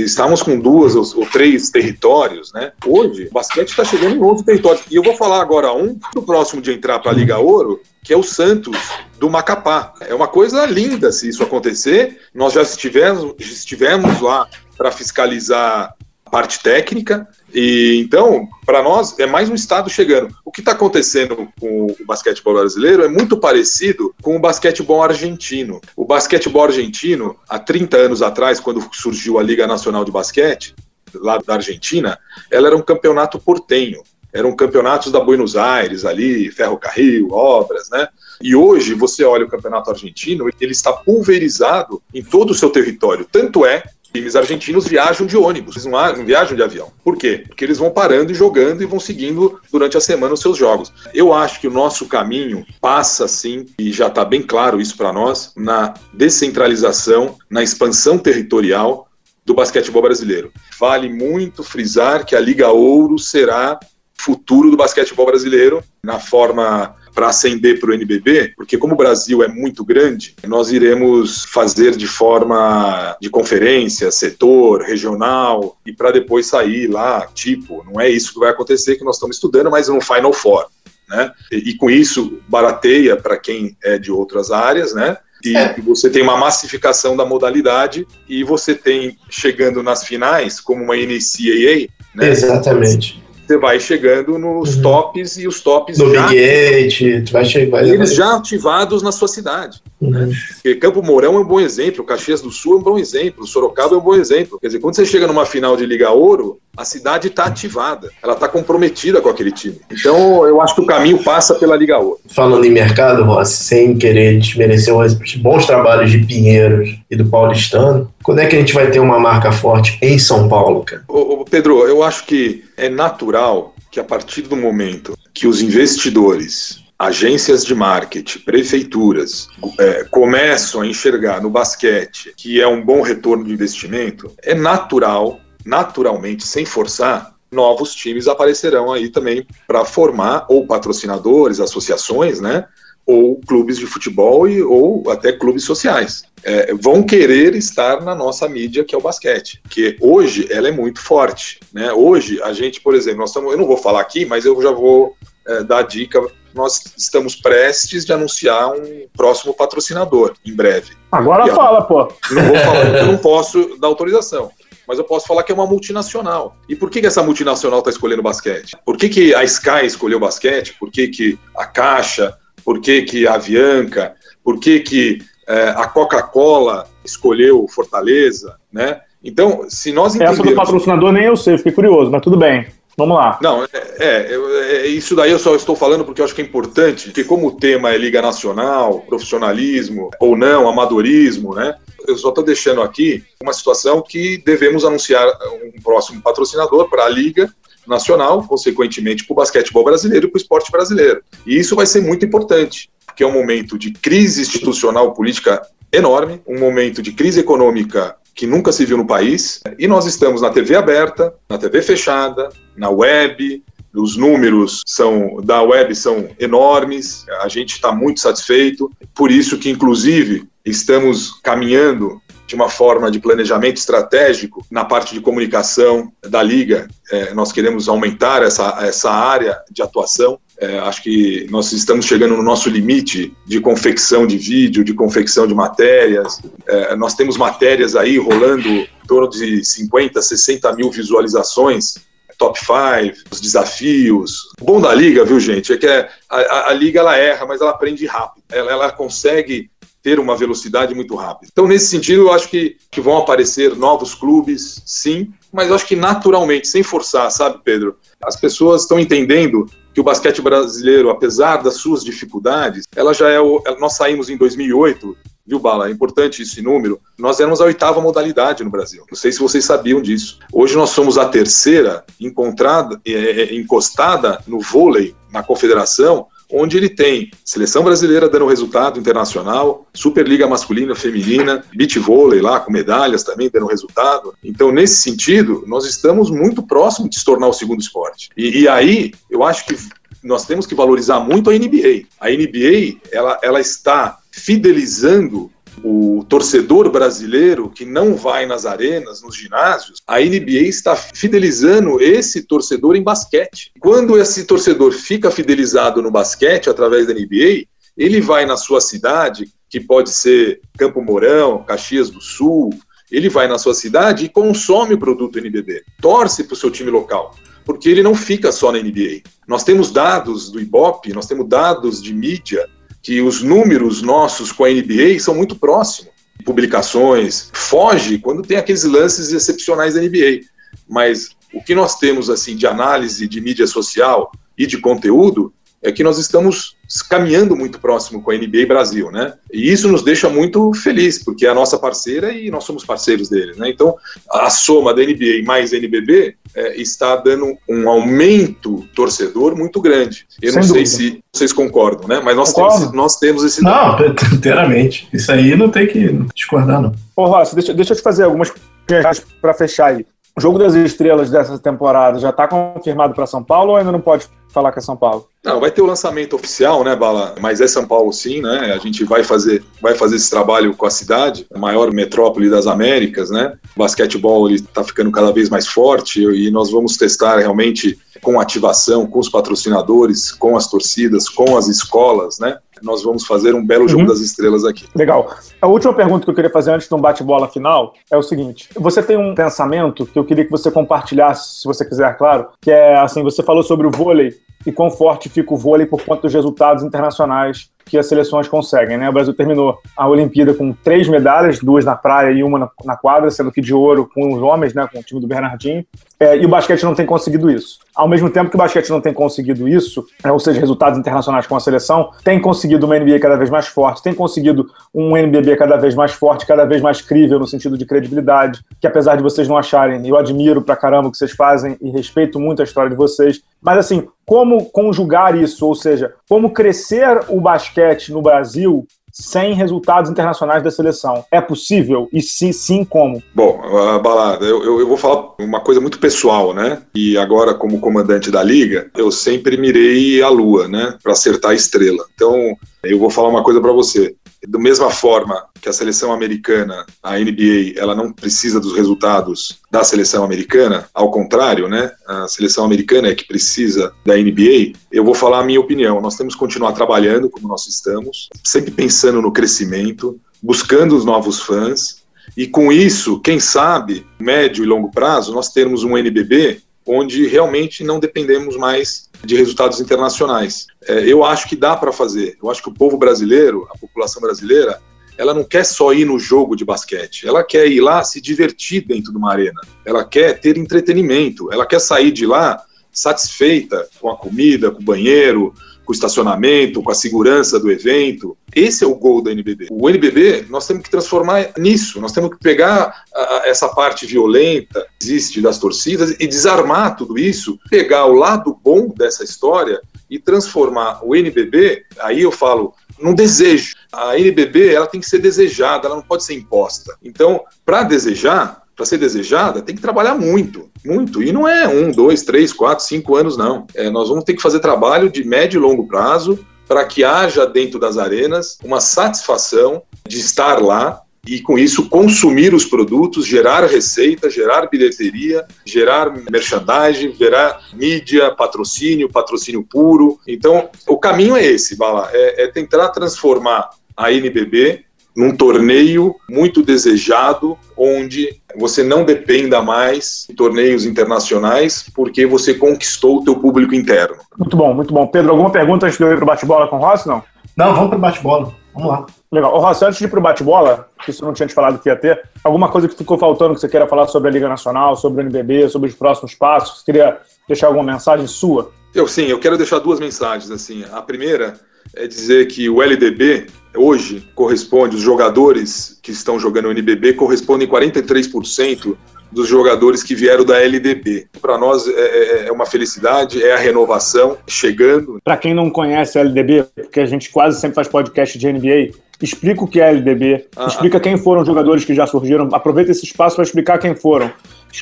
estamos com duas ou, três territórios, né? Hoje, o basquete está chegando em outro território. E eu vou falar agora um, do próximo de entrar para a Liga Ouro, que é o Santos do Macapá. É uma coisa linda se isso acontecer. Nós já estivemos, estivemos lá para fiscalizar a parte técnica E então, para nós, é mais um estado chegando. O que está acontecendo com o basquetebol brasileiro é muito parecido com o basquetebol argentino. O basquetebol argentino, há 30 anos atrás, quando surgiu a Liga Nacional de Basquete, lá da Argentina, ela era um campeonato portenho. Eram campeonatos da Buenos Aires, ali, ferrocarril, obras, né? E hoje, você olha o campeonato argentino, ele está pulverizado em todo o seu território. Tanto é times argentinos viajam de ônibus, eles não, viajam de avião. Por quê? Porque eles vão parando e jogando e vão seguindo durante a semana os seus jogos. Eu acho que o nosso caminho passa, sim, e já está bem claro isso para nós, na descentralização, na expansão territorial do basquetebol brasileiro. Vale muito frisar que a Liga Ouro será futuro do basquetebol brasileiro na forma para ascender para o NBB, porque como o Brasil é muito grande, nós iremos fazer de forma de conferência, setor, regional, e para depois sair lá, tipo, não é isso que vai acontecer que nós estamos estudando, mas no Final Four. Né? E, e com isso barateia para quem é de outras áreas, né? E é. você tem uma massificação da modalidade e você tem chegando nas finais como uma NCAA, né? Exatamente você vai chegando nos uhum. tops e os tops no já. Big tu vai chegar. Eles já ativados na sua cidade. Né? Uhum. Campo Mourão é um bom exemplo, Caxias do Sul é um bom exemplo, Sorocaba é um bom exemplo. Quer dizer, quando você chega numa final de Liga Ouro, a cidade está ativada, ela está comprometida com aquele time. Então, eu acho que o caminho passa pela Liga Ouro. Falando em mercado, Rossi, sem querer desmerecer os bons trabalhos de Pinheiros e do Paulistano, quando é que a gente vai ter uma marca forte em São Paulo, cara? Ô, ô Pedro, eu acho que é natural que a partir do momento que os investidores agências de marketing, prefeituras é, começam a enxergar no basquete que é um bom retorno de investimento, é natural naturalmente, sem forçar, novos times aparecerão aí também para formar ou patrocinadores, associações, né? Ou clubes de futebol e, ou até clubes sociais. É, vão querer estar na nossa mídia, que é o basquete, que hoje ela é muito forte. Né? Hoje, a gente, por exemplo, nós estamos, eu não vou falar aqui, mas eu já vou é, dar dica. Nós estamos prestes de anunciar um próximo patrocinador em breve. Agora fala, pô. Não vou falar, porque eu não posso dar autorização mas eu posso falar que é uma multinacional. E por que, que essa multinacional está escolhendo basquete? Por que, que a Sky escolheu basquete? Por que, que a Caixa? Por que, que a Avianca? Por que, que é, a Coca-Cola escolheu Fortaleza? Né? Então, se nós entendemos... Essa do patrocinador nem eu sei, fiquei curioso, mas tudo bem. Vamos lá. Não, é, é, é, isso daí eu só estou falando porque eu acho que é importante, porque como o tema é Liga Nacional, profissionalismo ou não, amadorismo, né? eu só estou deixando aqui uma situação que devemos anunciar um próximo patrocinador para a Liga Nacional, consequentemente para o basquetebol brasileiro e para o esporte brasileiro. E isso vai ser muito importante, porque é um momento de crise institucional política enorme, um momento de crise econômica que nunca se viu no país, e nós estamos na TV aberta, na TV fechada, na web, os números são da web são enormes, a gente está muito satisfeito, por isso que inclusive estamos caminhando de uma forma de planejamento estratégico na parte de comunicação da liga. É, nós queremos aumentar essa, essa área de atuação. É, acho que nós estamos chegando no nosso limite de confecção de vídeo, de confecção de matérias. É, nós temos matérias aí rolando em torno de 50, 60 mil visualizações top 5, os desafios. O bom da liga, viu, gente, é que é, a, a, liga ela erra, mas ela aprende rápido. Ela, ela, consegue ter uma velocidade muito rápida. Então, nesse sentido, eu acho que, que vão aparecer novos clubes, sim, mas acho que naturalmente, sem forçar, sabe, Pedro? As pessoas estão entendendo que o basquete brasileiro, apesar das suas dificuldades, ela já é o, nós saímos em 2008 viu, Bala? É importante esse número. Nós éramos a oitava modalidade no Brasil. Não sei se vocês sabiam disso. Hoje nós somos a terceira encontrada, é, é, encostada no vôlei, na confederação, onde ele tem seleção brasileira dando resultado internacional, Superliga masculina, feminina, beach vôlei lá com medalhas também dando resultado. Então, nesse sentido, nós estamos muito próximos de se tornar o segundo esporte. E, e aí, eu acho que nós temos que valorizar muito a NBA. A NBA, ela, ela está fidelizando o torcedor brasileiro que não vai nas arenas, nos ginásios, a NBA está fidelizando esse torcedor em basquete. Quando esse torcedor fica fidelizado no basquete através da NBA, ele vai na sua cidade, que pode ser Campo Mourão, Caxias do Sul, ele vai na sua cidade e consome o produto NBB, torce para o seu time local, porque ele não fica só na NBA. Nós temos dados do Ibope, nós temos dados de mídia que os números nossos com a NBA são muito próximos. Publicações, foge quando tem aqueles lances excepcionais da NBA. Mas o que nós temos assim de análise de mídia social e de conteúdo é que nós estamos caminhando muito próximo com a NBA Brasil, né? E isso nos deixa muito feliz, porque é a nossa parceira e nós somos parceiros deles, né? Então, a soma da NBA mais NBB é, está dando um aumento torcedor muito grande. Eu Sem não dúvida. sei se vocês concordam, né? Mas nós, temos, nós temos esse... Não, inteiramente. Isso aí não tem que discordar, não. Ô, Rossi, deixa, deixa eu te fazer algumas perguntas para fechar aí. O jogo das estrelas dessa temporada já está confirmado para São Paulo ou ainda não pode falar que é São Paulo? Não, vai ter o lançamento oficial, né, Bala? Mas é São Paulo sim, né? A gente vai fazer, vai fazer esse trabalho com a cidade, a maior metrópole das Américas, né? O basquetebol ele está ficando cada vez mais forte e nós vamos testar realmente com ativação, com os patrocinadores, com as torcidas, com as escolas, né? Nós vamos fazer um belo jogo uhum. das estrelas aqui. Legal. A última pergunta que eu queria fazer antes de um bate-bola final é o seguinte: você tem um pensamento que eu queria que você compartilhasse, se você quiser, claro, que é assim: você falou sobre o vôlei e quão forte fica o vôlei por conta dos resultados internacionais que as seleções conseguem. Né? O Brasil terminou a Olimpíada com três medalhas, duas na praia e uma na, quadra, sendo que de ouro com os homens, né, com o time do Bernardinho. É, e o basquete não tem conseguido isso. Ao mesmo tempo que o basquete não tem conseguido isso, é, ou seja, resultados internacionais com a seleção, tem conseguido uma NBA cada vez mais forte, tem conseguido um NBB cada vez mais forte, cada vez mais crível no sentido de credibilidade, que apesar de vocês não acharem, eu admiro pra caramba o que vocês fazem e respeito muito a história de vocês, mas assim, como conjugar isso, ou seja, como crescer o basquete no Brasil sem resultados internacionais da seleção. É possível? E se sim, como? Bom, Balada, eu, eu, vou falar uma coisa muito pessoal, né? E agora, como comandante da liga, eu sempre mirei a lua, né? Para acertar a estrela. Então, eu vou falar uma coisa para você. Da mesma forma que a seleção americana, a NBA, ela não precisa dos resultados da seleção americana, ao contrário, né? A seleção americana é que precisa da NBA. Eu vou falar a minha opinião. Nós temos que continuar trabalhando como nós estamos, sempre pensando no crescimento, buscando os novos fãs. E com isso, quem sabe, médio e longo prazo, nós termos um NBB onde realmente não dependemos mais de resultados internacionais. É, eu acho que dá para fazer. Eu acho que o povo brasileiro, a população brasileira, ela não quer só ir no jogo de basquete, ela quer ir lá se divertir dentro de uma arena, ela quer ter entretenimento, ela quer sair de lá satisfeita com a comida, com o banheiro, com o estacionamento, com a segurança do evento. Esse é o gol da NBB. O NBB, nós temos que transformar nisso, nós temos que pegar a, essa parte violenta que existe das torcidas e desarmar tudo isso, pegar o lado bom dessa história e transformar o NBB, aí eu falo, num desejo. A NBB, ela tem que ser desejada, ela não pode ser imposta. Então, para desejar, para ser desejada, tem que trabalhar muito, muito. E não é um, dois, três, quatro, cinco anos, não. É, nós vamos ter que fazer trabalho de médio e longo prazo para que haja dentro das arenas uma satisfação de estar lá e com isso consumir os produtos, gerar receita, gerar bilheteria, gerar merchandising, gerar mídia, patrocínio, patrocínio puro. Então, o caminho é esse, Bala, é, é tentar transformar a NBB num torneio muito desejado, onde você não dependa mais de torneios internacionais, porque você conquistou o teu público interno. Muito bom, muito bom. Pedro, alguma pergunta antes de eu ir para o bate-bola com o Rossi, não? Não, vamos para o bate-bola. Vamos lá. Legal. Ô, Rossi, antes de ir para o bate-bola, que você não tinha te falado que ia ter, alguma coisa que ficou faltando que você queira falar sobre a Liga Nacional, sobre o NBB, sobre os próximos passos? Você queria deixar alguma mensagem sua? Eu sim, eu quero deixar duas mensagens. assim. A primeira é dizer que o LDB hoje corresponde, os jogadores que estão jogando o NBB correspondem 43% dos jogadores que vieram da LDB. Para nós é, é, é, uma felicidade, é a renovação chegando. Para quem não conhece a LDB, porque a gente quase sempre faz podcast de NBA, explica o que é LDB, ah, explica quem foram os jogadores que já surgiram, aproveita esse espaço para explicar quem foram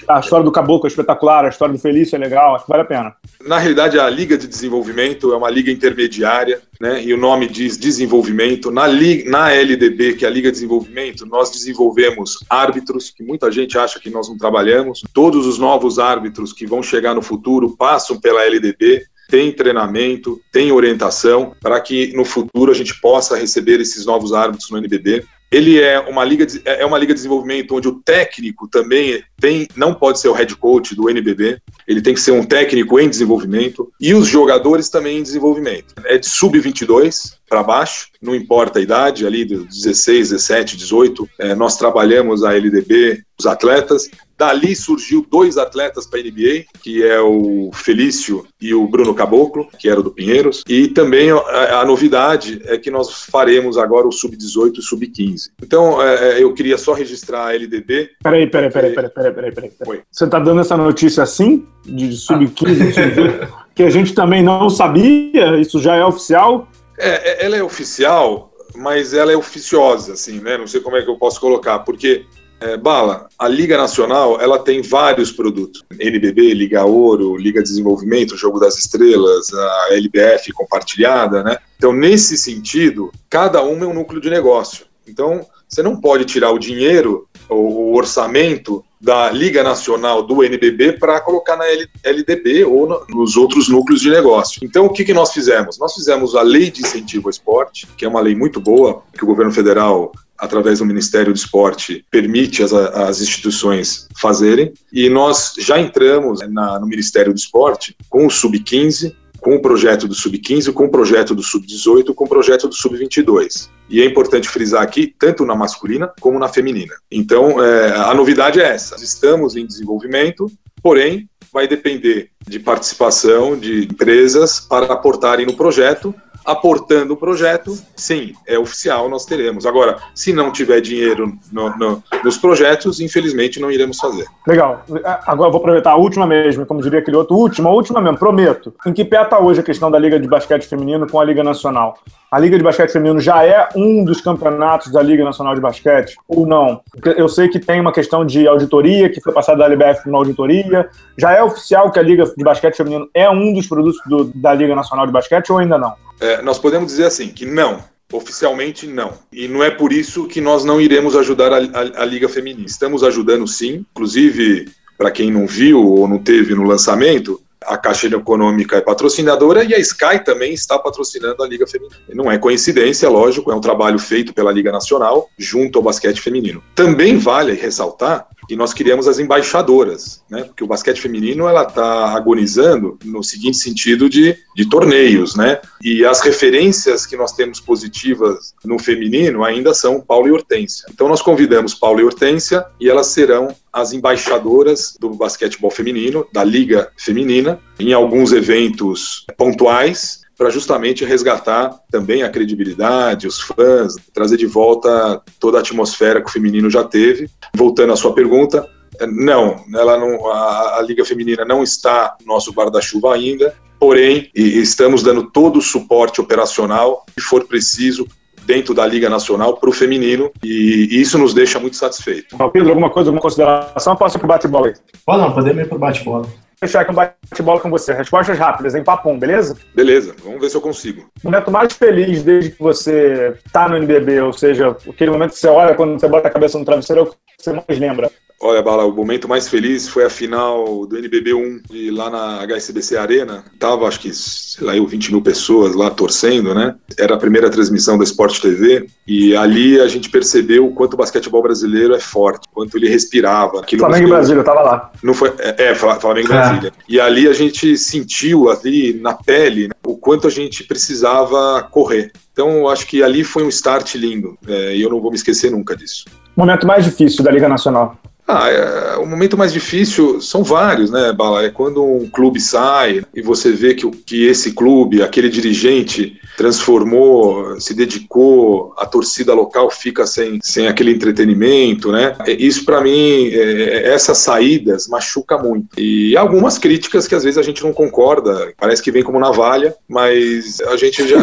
a história do Caboclo é espetacular, a história do Felício é legal, acho que vale a pena. Na realidade, a Liga de Desenvolvimento é uma liga intermediária, né? E o nome diz desenvolvimento. Na, liga, na LDB, que é a Liga de Desenvolvimento, nós desenvolvemos árbitros, que muita gente acha que nós não trabalhamos. Todos os novos árbitros que vão chegar no futuro passam pela LDB tem treinamento, tem orientação para que no futuro a gente possa receber esses novos árbitros no NBB. ele é uma liga de, é uma liga de desenvolvimento onde o técnico também tem não pode ser o head coach do NBB, ele tem que ser um técnico em desenvolvimento e os jogadores também em desenvolvimento. É de sub 22 para baixo, não importa a idade, ali de 16, 17, 18, é, nós trabalhamos a LDB, os atletas, Dali surgiu dois atletas para a NBA, que é o Felício e o Bruno Caboclo, que era do Pinheiros. E também a, a novidade é que nós faremos agora o Sub-18 e o Sub-15. Então, é, é, eu queria só registrar a LDB. Peraí, peraí, peraí, peraí, peraí, peraí, peraí. peraí. Você está dando essa notícia assim, de Sub-15 ah. que a gente também não sabia? Isso já é oficial? É, é, ela é oficial, mas ela é oficiosa, assim, né? Não sei como é que eu posso colocar, porque é, Bala, a Liga Nacional ela tem vários produtos. NBB, Liga Ouro, Liga Desenvolvimento, Jogo das Estrelas, a LBF compartilhada, né? Então, nesse sentido, cada uma é um núcleo de negócio. Então, você não pode tirar o dinheiro, o orçamento da Liga Nacional do NBB para colocar na LDB ou no, nos outros núcleos de negócio. Então, o que, que nós fizemos? Nós fizemos a Lei de Incentivo ao Esporte, que é uma lei muito boa, que o governo federal através do Ministério do Esporte, permite as, as instituições fazerem. E nós já entramos na, no Ministério do Esporte com o Sub-15, com o projeto do Sub-15, com o projeto do Sub-18, com o projeto do Sub-22. E é importante frisar aqui, tanto na masculina como na feminina. Então, é, a novidade é essa: estamos em desenvolvimento, porém, vai depender de participação de empresas para aportarem no projeto aportando o projeto, sim, é oficial, nós teremos. Agora, se não tiver dinheiro no, no, nos projetos, infelizmente não iremos fazer. Legal. Agora vou aproveitar a última mesmo, como diria aquele outro, última, última mesmo, prometo. Em que pé está hoje a questão da Liga de Basquete Feminino com a Liga Nacional? A Liga de Basquete Feminino já é um dos campeonatos da Liga Nacional de Basquete ou não? Eu sei que tem uma questão de auditoria, que foi passada da LBF uma auditoria. Já é oficial que a Liga de Basquete Feminino é um dos produtos do, da Liga Nacional de Basquete ou ainda não? É, nós podemos dizer assim, que não. Oficialmente, não. E não é por isso que nós não iremos ajudar a, a, a Liga Feminina. Estamos ajudando sim. Inclusive, para quem não viu ou não teve no lançamento, a Caixa Econômica é patrocinadora e a Sky também está patrocinando a Liga Feminina. Não é coincidência, lógico, é um trabalho feito pela Liga Nacional junto ao basquete feminino. Também vale ressaltar que nós criamos as embaixadoras, né? Porque o basquete feminino ela está agonizando no seguinte sentido de, de torneios, né? E as referências que nós temos positivas no feminino ainda são Paulo e Hortência. Então nós convidamos Paulo e Hortência e elas serão as embaixadoras do basquetebol feminino, da Liga Feminina, em alguns eventos pontuais para justamente resgatar também a credibilidade, os fãs, trazer de volta toda a atmosfera que o feminino já teve. Voltando à sua pergunta, não, ela não, a, a Liga Feminina não está no nosso guarda-chuva ainda, porém, estamos dando todo o suporte operacional que for preciso dentro da Liga Nacional para o feminino e, isso nos deixa muito satisfeitos. Pedro, alguma coisa, alguma consideração? Posso ir para o bate-bola aí? Pode não, podemos ir para o bate-bola fechar aqui um bate-bola com você. Respostas rápidas, em papum, beleza? Beleza, vamos ver se eu consigo. O momento mais feliz desde que você tá no NBB, ou seja, aquele momento que você olha quando você bota a cabeça no travesseiro, é o que você mais lembra? Olha, Bala, o momento mais feliz foi a final do NBB 1 de, lá na HSBC Arena. Tava, acho que, sei lá, eu, 20 mil pessoas lá torcendo, né? Era a primeira transmissão da Sport TV e ali a gente percebeu o quanto o basquetebol brasileiro é forte, quanto ele respirava. Aquilo Flamengo e Brasília, eu tava lá. Não foi, é, é Flamengo e é. Brasília. E ali a gente sentiu ali na pele né, o quanto a gente precisava correr. Então, acho que ali foi um start lindo é, e eu não vou me esquecer nunca disso. Momento mais difícil da Liga Nacional? Ah, é, o momento mais difícil são vários, né, Bala? É quando um clube sai e você vê que, que esse clube, aquele dirigente, transformou, se dedicou, a torcida local fica sem, sem aquele entretenimento, né? É, isso, para mim, é, é, essas saídas machuca muito. E algumas críticas que às vezes a gente não concorda, parece que vem como navalha, mas a gente já,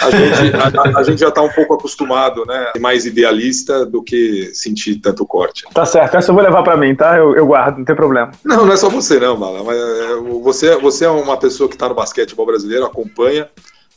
a gente, a, a gente já está um pouco acostumado, né? Mais idealista do que sentir tanto corte. Tá certo, essa eu vou levar para mim, tá? Eu, eu, guardo, não tem problema. Não, não é só você, não, Mala. Mas é, você, você é uma pessoa que está no basquetebol brasileiro, acompanha,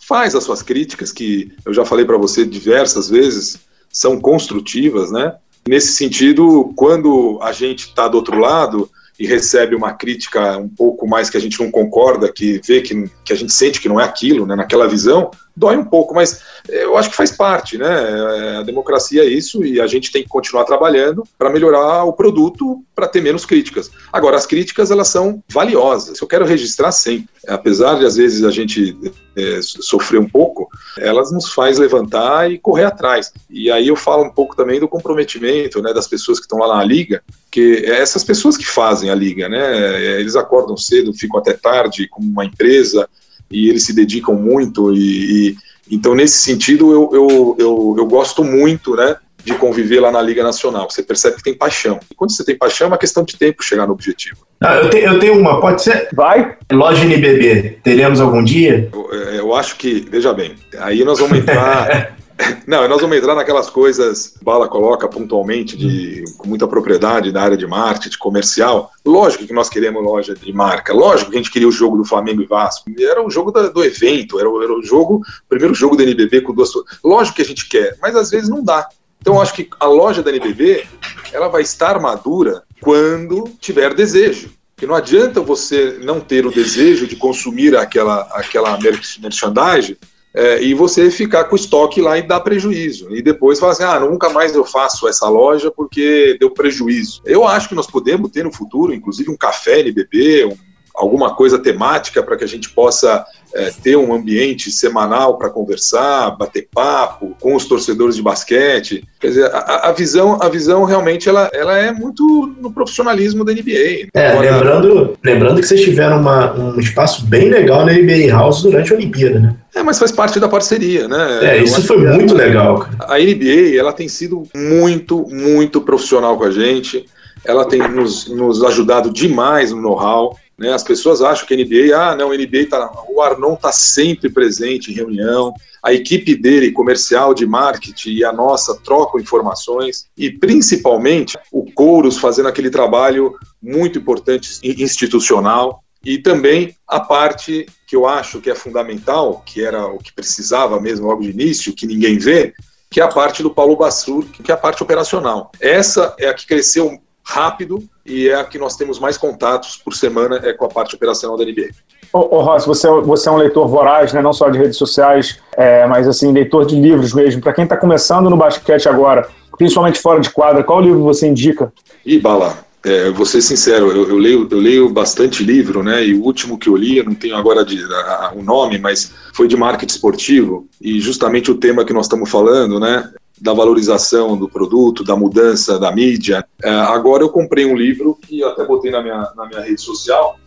faz as suas críticas, que eu já falei para você diversas vezes, são construtivas, né? Nesse sentido, quando a gente está do outro lado, e recebe uma crítica um pouco mais que a gente não concorda, que vê que, que a gente sente que não é aquilo, né, naquela visão, dói um pouco, mas eu acho que faz parte, né? É, a democracia é isso e a gente tem que continuar trabalhando para melhorar o produto, para ter menos críticas. Agora, as críticas elas são valiosas. Eu quero registrar sempre, apesar de às vezes a gente é, sofrer um pouco, elas nos faz levantar e correr atrás. E aí eu falo um pouco também do comprometimento, né, das pessoas que estão lá na liga, que é essas pessoas que fazem a liga, né? Eles acordam cedo, ficam até tarde como uma empresa e eles se dedicam muito e, e então nesse sentido eu, eu, eu, eu, gosto muito né de conviver lá na Liga Nacional. Você percebe que tem paixão. E quando você tem paixão é uma questão de tempo chegar no objetivo. Ah, eu, te, eu tenho uma. Pode ser? Vai. Loja NBB teremos algum dia? Eu, eu acho que veja bem aí nós vamos entrar Não, nós vamos entrar naquelas coisas, Bala coloca pontualmente, de, com muita propriedade na área de marketing, comercial. Lógico que nós queremos loja de marca, lógico que a gente queria o jogo do Flamengo e Vasco. Era o jogo da, do evento, era o, era o jogo, primeiro jogo da NBB com duas. Lógico que a gente quer, mas às vezes não dá. Então, eu acho que a loja da NBB ela vai estar madura quando tiver desejo. Porque não adianta você não ter o desejo de consumir aquela, aquela merchandising é, e você ficar com o estoque lá e dar prejuízo. E depois falar assim: ah, nunca mais eu faço essa loja porque deu prejuízo. Eu acho que nós podemos ter no futuro, inclusive, um café NBB, um, alguma coisa temática para que a gente possa é, ter um ambiente semanal para conversar, bater papo com os torcedores de basquete. Quer dizer, a, a, visão, a visão realmente ela, ela é muito no profissionalismo da NBA. É, Agora, lembrando, lembrando que vocês tiveram uma, um espaço bem legal na NBA House durante a Olimpíada, né? É, mas faz parte da parceria, né? É, isso foi muito legal. Cara. A NBA, ela tem sido muito, muito profissional com a gente. Ela tem nos, nos ajudado demais no know-how. Né? As pessoas acham que NBA, ah, não, NBA tá, o Arnon está sempre presente em reunião, a equipe dele, comercial, de marketing e a nossa trocam informações e principalmente o Couros fazendo aquele trabalho muito importante institucional e também a parte que eu acho que é fundamental, que era o que precisava mesmo logo de início, que ninguém vê, que é a parte do Paulo Bassur, que é a parte operacional. Essa é a que cresceu rápido e é a que nós temos mais contatos por semana é com a parte operacional da NBA. Ô, ô Ross, você, é você é um leitor voraz, né? não só de redes sociais, é, mas assim, leitor de livros mesmo. Para quem está começando no basquete agora, principalmente fora de quadra, qual livro você indica? E Bala, é, vou ser sincero, eu, eu, leio, eu leio bastante livro, né? E o último que eu li, eu não tenho agora de, a, o nome, mas foi de marketing esportivo, e justamente o tema que nós estamos falando, né? Da valorização do produto, da mudança da mídia. É, agora eu comprei um livro que até botei na minha, na minha rede social,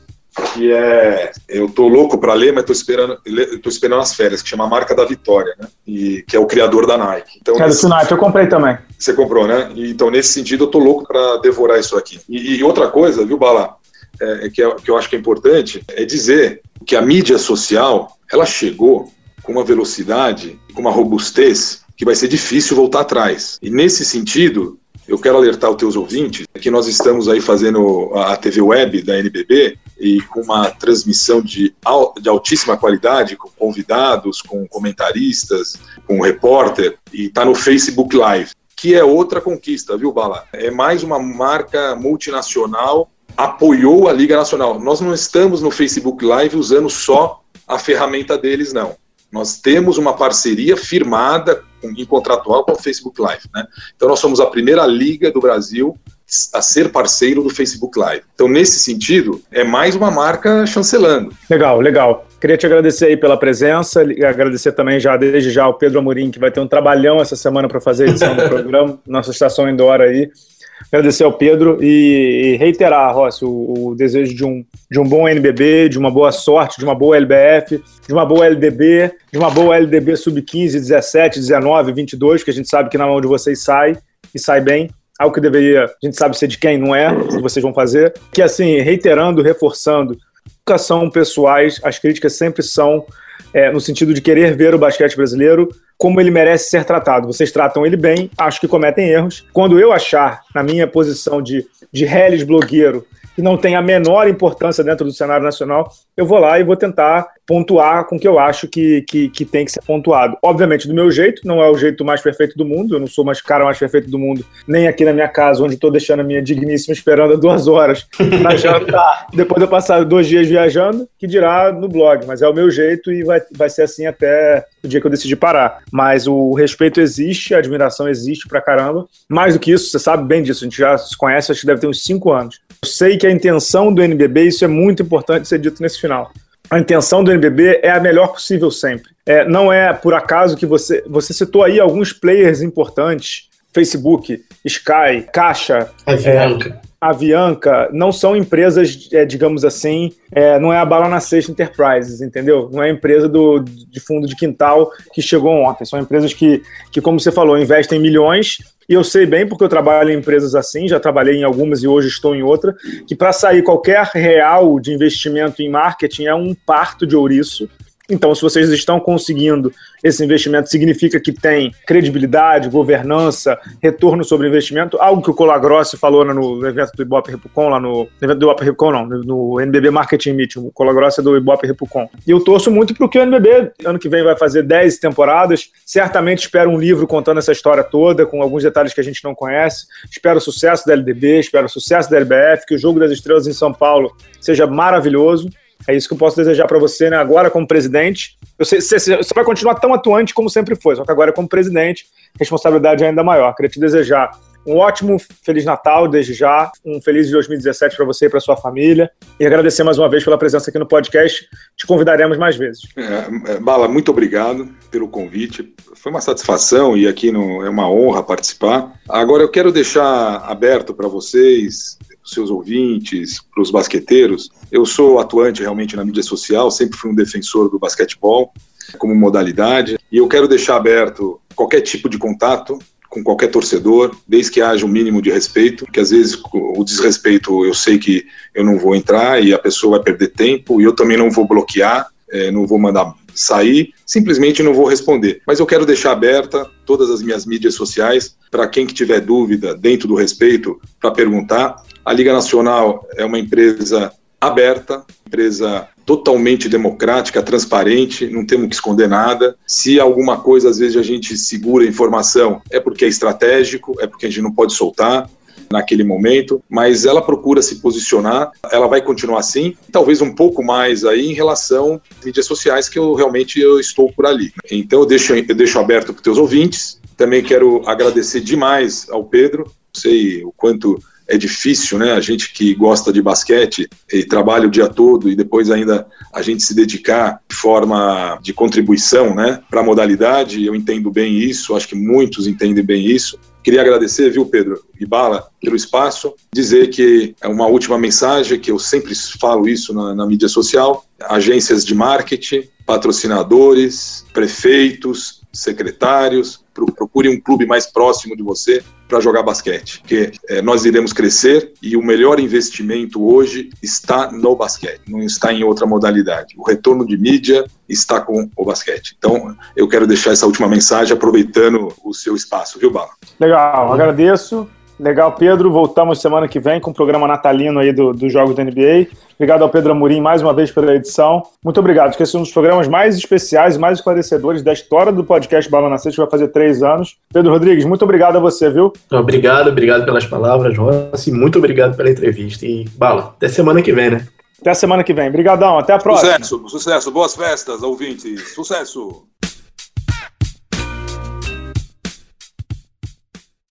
que é eu tô louco para ler, mas tô esperando, tô esperando as férias, que chama Marca da Vitória, né? E que é o criador da Nike. Então, é do Nike, eu comprei também. Você comprou, né? E, então nesse sentido eu tô louco para devorar isso aqui. E, e, outra coisa, viu, Bala, é, é, que, é, que eu acho que é importante é dizer que a mídia social ela chegou com uma velocidade, com uma robustez que vai ser difícil voltar atrás. E nesse sentido, eu quero alertar os teus ouvintes que nós estamos aí fazendo a TV web da NBB e com uma transmissão de, de altíssima qualidade, com convidados, com comentaristas, com repórter, e está no Facebook Live, que é outra conquista, viu, Bala? É mais uma marca multinacional apoiou a Liga Nacional. Nós não estamos no Facebook Live usando só a ferramenta deles, não. Nós temos uma parceria firmada em contratual com o Facebook Live. Né? Então, nós somos a primeira liga do Brasil a ser parceiro do Facebook Live. Então, nesse sentido, é mais uma marca chancelando. Legal, legal. Queria te agradecer aí pela presença, e agradecer também já desde já ao Pedro Amorim, que vai ter um trabalhão essa semana para fazer a edição do programa, nossa estação indoor aí. Agradecer ao Pedro e, reiterar, Rossi, o, o, desejo de um, de um bom NBB, de uma boa sorte, de uma boa LBF, de uma boa LDB, de uma boa LDB sub-15, 17, 19, 22, que a gente sabe que na mão de vocês sai e sai bem. Algo que deveria, a gente sabe ser de quem não é, que vocês vão fazer, que assim, reiterando, reforçando, são pessoais, as críticas sempre são é, no sentido de querer ver o basquete brasileiro como ele merece ser tratado. Vocês tratam ele bem, acho que cometem erros. Quando eu achar, na minha posição de, de Hellis blogueiro, que não tem a menor importância dentro do cenário nacional, eu vou lá e vou tentar pontuar com o que eu acho que, que, que, tem que ser pontuado. Obviamente, do meu jeito, não é o jeito mais perfeito do mundo, eu não sou mais cara mais perfeito do mundo, nem aqui na minha casa, onde estou deixando a minha digníssima esperando duas horas para jantar, depois de eu passar dois dias viajando, que dirá no blog, mas é o meu jeito e vai, vai ser assim até o dia que eu decidi parar. Mas o respeito existe, a admiração existe pra caramba. Mais do que isso, você sabe bem disso, a gente já se conhece, acho que deve ter uns cinco anos. Eu sei que a intenção do NBB, isso é muito importante ser dito nesse final a intenção do NBB é a melhor possível sempre. É, não é por acaso que você, você citou aí alguns players importantes, Facebook, Sky, Caixa, Avianca. É, Avianca, não são empresas, é, digamos assim, é, não é a bala na sexta Enterprises, entendeu? Não é empresa do, de fundo de quintal que chegou ontem. São empresas que, que, como você falou, investem milhões e eu sei bem, porque eu trabalho em empresas assim, já trabalhei em algumas e hoje estou em outra, que para sair qualquer real de investimento em marketing é um parto de ouriço. Então, se vocês estão conseguindo esse investimento, significa que tem credibilidade, governança, retorno sobre investimento, algo que o Colagrossi falou no evento do Ibope Repucon, lá no, no evento do Ibope Repucon, não, no NBB Marketing Meeting, o Colagrossi é do Ibope Repucon. E eu torço muito para que o NBB, ano que vem, vai fazer 10 temporadas, certamente espero um livro contando essa história toda, com alguns detalhes que a gente não conhece, espero o sucesso da LDB, espero o sucesso da LBF, que o Jogo das Estrelas em São Paulo seja maravilhoso, é isso que eu posso desejar para você, né? Agora como presidente. Sei, você, você vai continuar tão atuante como sempre foi, só que agora como presidente, responsabilidade é ainda maior. Queria te desejar um ótimo Feliz Natal desde já, um feliz 2017 para você e para sua família. E agradecer mais uma vez pela presença aqui no podcast. Te convidaremos mais vezes. É, é Bala, muito obrigado pelo convite. Foi uma satisfação e aqui no, é uma honra participar. Agora eu quero deixar aberto para vocês seus ouvintes, para os basqueteiros. Eu sou atuante realmente na mídia social, sempre fui um defensor do basquetebol como modalidade, e eu quero deixar aberto qualquer tipo de contato com qualquer torcedor, desde que haja um mínimo de respeito, que às vezes o desrespeito eu sei que eu não vou entrar e a pessoa vai perder tempo, e eu também não vou bloquear, é, não vou mandar sair, simplesmente não vou responder. Mas eu quero deixar aberta todas as minhas mídias sociais para quem que tiver dúvida dentro do respeito para perguntar. A Liga Nacional é uma empresa aberta, empresa totalmente democrática, transparente, não temos que esconder nada. Se alguma coisa às vezes a gente segura informação, é porque é estratégico, é porque a gente não pode soltar naquele momento, mas ela procura se posicionar, ela vai continuar assim, talvez um pouco mais aí em relação às mídias sociais que eu realmente eu estou por ali. Então eu deixo, eu deixo aberto para os teus ouvintes. Também quero agradecer demais ao Pedro, sei o quanto é difícil, né? A gente que gosta de basquete e trabalha o dia todo e depois ainda a gente se dedicar de forma de contribuição, né, para a modalidade. Eu entendo bem isso, acho que muitos entendem bem isso. Queria agradecer, viu, Pedro Ibala, pelo espaço, dizer que é uma última mensagem, que eu sempre falo isso na, na mídia social, agências de marketing, patrocinadores, prefeitos, secretários, procure um clube mais próximo de você para jogar basquete, porque é, nós iremos crescer e o melhor investimento hoje está no basquete, não está em outra modalidade. O retorno de mídia está com o basquete. Então, eu quero deixar essa última mensagem aproveitando o seu espaço, viu, Bala? Legal, agradeço. Legal, Pedro. Voltamos semana que vem com o programa natalino aí do, dos Jogos da NBA. Obrigado ao Pedro Amorim mais uma vez pela edição. Muito obrigado. Esse é um dos programas mais especiais e mais esclarecedores da história do podcast Bala na que vai fazer três anos. Pedro Rodrigues, muito obrigado a você, viu? Obrigado, obrigado pelas palavras, Rossi. Muito obrigado pela entrevista. E, Bala, até semana que vem, né? Até semana que vem. Obrigadão, até a próxima. Sucesso, sucesso. Boas festas, ouvintes. Sucesso.